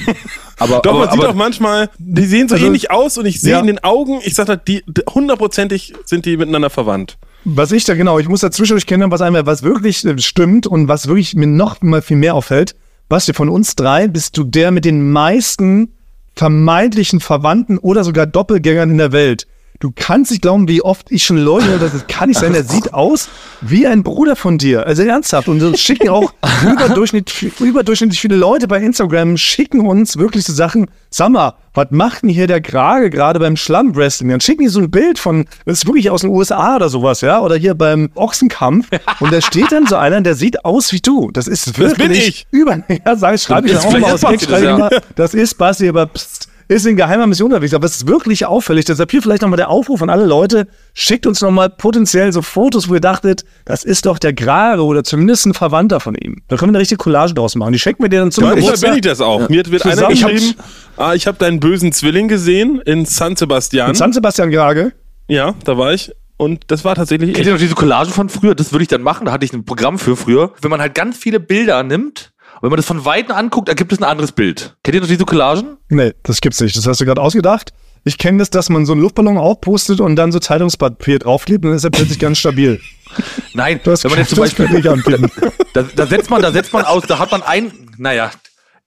Aber, Doch, aber, man sieht aber auch manchmal, die sehen so Also- ähnlich aus und ich sehe Ja. in den Augen, ich sag da, die hundertprozentig sind die miteinander verwandt. Was ich da genau, ich muss dazwischen kennen, was einmal, was wirklich äh, stimmt und was wirklich mir noch mal viel mehr auffällt. Basti, von uns drei bist du der mit den meisten vermeintlichen Verwandten oder sogar Doppelgängern in der Welt. Du kannst nicht glauben, wie oft ich schon Leute, das kann nicht sein, der sieht aus wie ein Bruder von dir. Also ernsthaft. Und so schicken auch überdurchschnittlich, überdurchschnittlich viele Leute bei Instagram, schicken uns wirklich so Sachen. Sag mal, was macht denn hier der Krage gerade beim Schlammwrestling? Dann schicken die so ein Bild von, das ist wirklich aus den USA oder sowas, ja? Oder hier beim Ochsenkampf. Und da steht dann so einer, der sieht aus wie du. Das ist wirklich bin ich. über, ja, sag ich, schreibe ich dann auch mal aus. Das, mal, Das ist Basti, aber pst, ist in geheimer Mission unterwegs. Aber es ist wirklich auffällig. Deshalb hier vielleicht nochmal der Aufruf an alle Leute. Schickt uns nochmal potenziell so Fotos, wo ihr dachtet, das ist doch der Grare oder zumindest ein Verwandter von ihm. Da können wir eine richtige Collage draus machen. Die schicken wir dir dann zum Manchmal Geburtstag. bin ich das auch. Mir wird einer Zusammen- Ich geschrieben, ah, ich habe deinen bösen Zwilling gesehen in San Sebastian. San Sebastian Grage. ja, da war ich. Und das war tatsächlich Kennt ihr noch diese Collagen von früher? Das würde ich dann machen. Da hatte ich ein Programm für früher. Wenn man halt ganz viele Bilder nimmt, und wenn man das von Weitem anguckt, ergibt es ein anderes Bild. Kennt ihr noch diese Collagen? Nee, das gibt's nicht. Das hast du gerade ausgedacht. Ich kenne das, dass man so einen Luftballon aufpustet und dann so Zeitungspapier draufklebt und dann ist er plötzlich ganz stabil. Nein, Du hast wenn man jetzt zum das Beispiel, ich anbieten. da, da setzt man, da setzt man aus, da hat man ein, naja,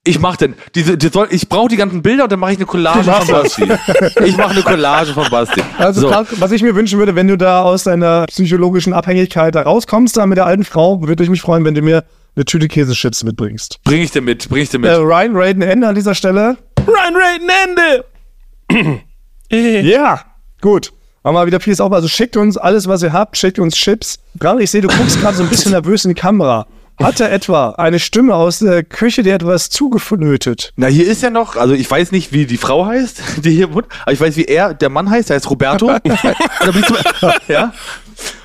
ich mach denn, diese, die soll, ich brauche die ganzen Bilder und dann mache ich eine Collage von Basti. Ich mache eine Collage von Basti. Also, so. Clark, was ich mir wünschen würde, wenn du da aus deiner psychologischen Abhängigkeit da rauskommst, da mit der alten Frau, würde ich mich freuen, wenn du mir eine Tüte Käsechips mitbringst. bring ich dir mit, bring ich dir mit. Äh, Ryan Raiden Ende an dieser Stelle. Run Raiden Ende! Ja, gut. Haben wir wieder vieles auf. Also schickt uns alles, was ihr habt. Schickt uns Chips. Gerade ich sehe, du guckst gerade so ein bisschen nervös in die Kamera. Hat er etwa eine Stimme aus der Küche, die etwas zugeflötet? Na, hier ist ja noch, also ich weiß nicht, wie die Frau heißt, die hier wohnt, aber ich weiß, wie er, der Mann heißt, der heißt Roberto. ja?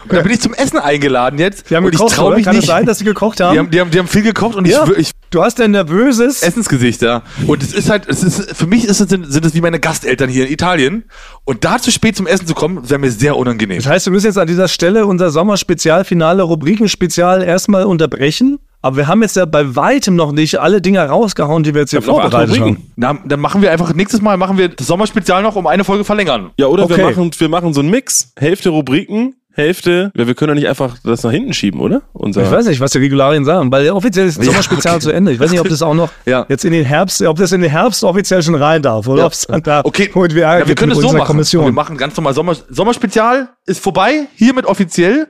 Und da bin ich zum Essen eingeladen jetzt. Die haben und gekocht, ich traue oder? mich Kann nicht. es sein, dass sie gekocht haben? die, haben, die, haben, die haben viel gekocht und ja. ich, ich du hast ein nervöses... Essensgesicht, ja. Und es ist halt, es ist, für mich ist es, sind, sind es wie meine Gasteltern hier in Italien. Und da zu spät zum Essen zu kommen, wäre mir sehr unangenehm. Das heißt, wir müssen jetzt an dieser Stelle unser Sommerspezialfinale, Rubrikenspezial erstmal unterbrechen. Aber wir haben jetzt ja bei weitem noch nicht alle Dinge rausgehauen, die wir jetzt hier acht vorbereitet haben. Na, dann machen wir einfach, nächstes Mal machen wir das Sommerspezial noch um eine Folge verlängern. Ja, oder Okay. wir, machen, wir machen so einen Mix. Hälfte Rubriken, Hälfte. Wir können doch nicht einfach das nach hinten schieben, oder? Unser Ich weiß nicht, was die Regularien sagen, weil offiziell ist das Ja, Sommerspezial okay. zu Ende. Ich weiß nicht, ob das auch noch Ja. jetzt in den Herbst, ob das in den Herbst offiziell schon rein darf oder Ja. ob es dann da Okay, wir ja, wir können es so machen. Kommission. Wir machen ganz normal Sommer, Sommerspezial ist vorbei, hiermit offiziell.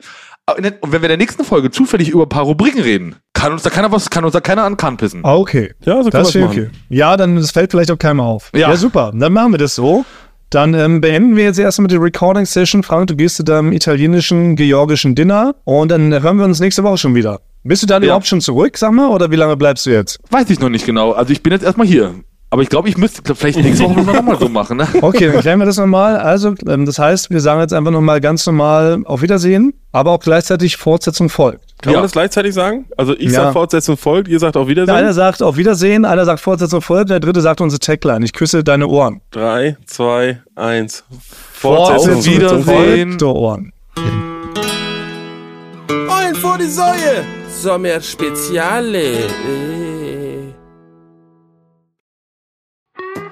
Und wenn wir in der nächsten Folge zufällig über ein paar Rubriken reden, kann uns da keiner was, kann uns da keiner an Kahn pissen. Ah, okay. Ja, so können das machen. okay. Ja, dann das fällt vielleicht auch keinem auf. Ja. ja, super. Dann machen wir das so. Dann ähm, beenden wir jetzt erstmal die Recording Session. Frank, du gehst zu deinem italienischen, georgischen Dinner und dann hören wir uns nächste Woche schon wieder. Bist du dann Ja. überhaupt schon zurück, sag mal, oder wie lange bleibst du jetzt? Weiß ich noch nicht genau. Also ich bin jetzt erstmal hier. Aber ich glaube, ich müsste, vielleicht nächste Woche nochmal so machen, ne? Okay, dann klären wir das nochmal. Also, ähm, das heißt, wir sagen jetzt einfach nochmal ganz normal auf Wiedersehen, aber auch gleichzeitig Fortsetzung folgt. Kann Ja. man das gleichzeitig sagen? Also ich Ja. sag Fortsetzung folgt, ihr sagt auf Wiedersehen. Der eine sagt auf Wiedersehen, einer sagt Fortsetzung folgt, der dritte sagt unsere Tagline. Ich küsse deine Ohren. Drei, zwei, eins. Fortsetzung Fortsetzung Wiedersehen. folgt, der Ohren. Eulen vor die Säue! Sommerspeziale. Äh.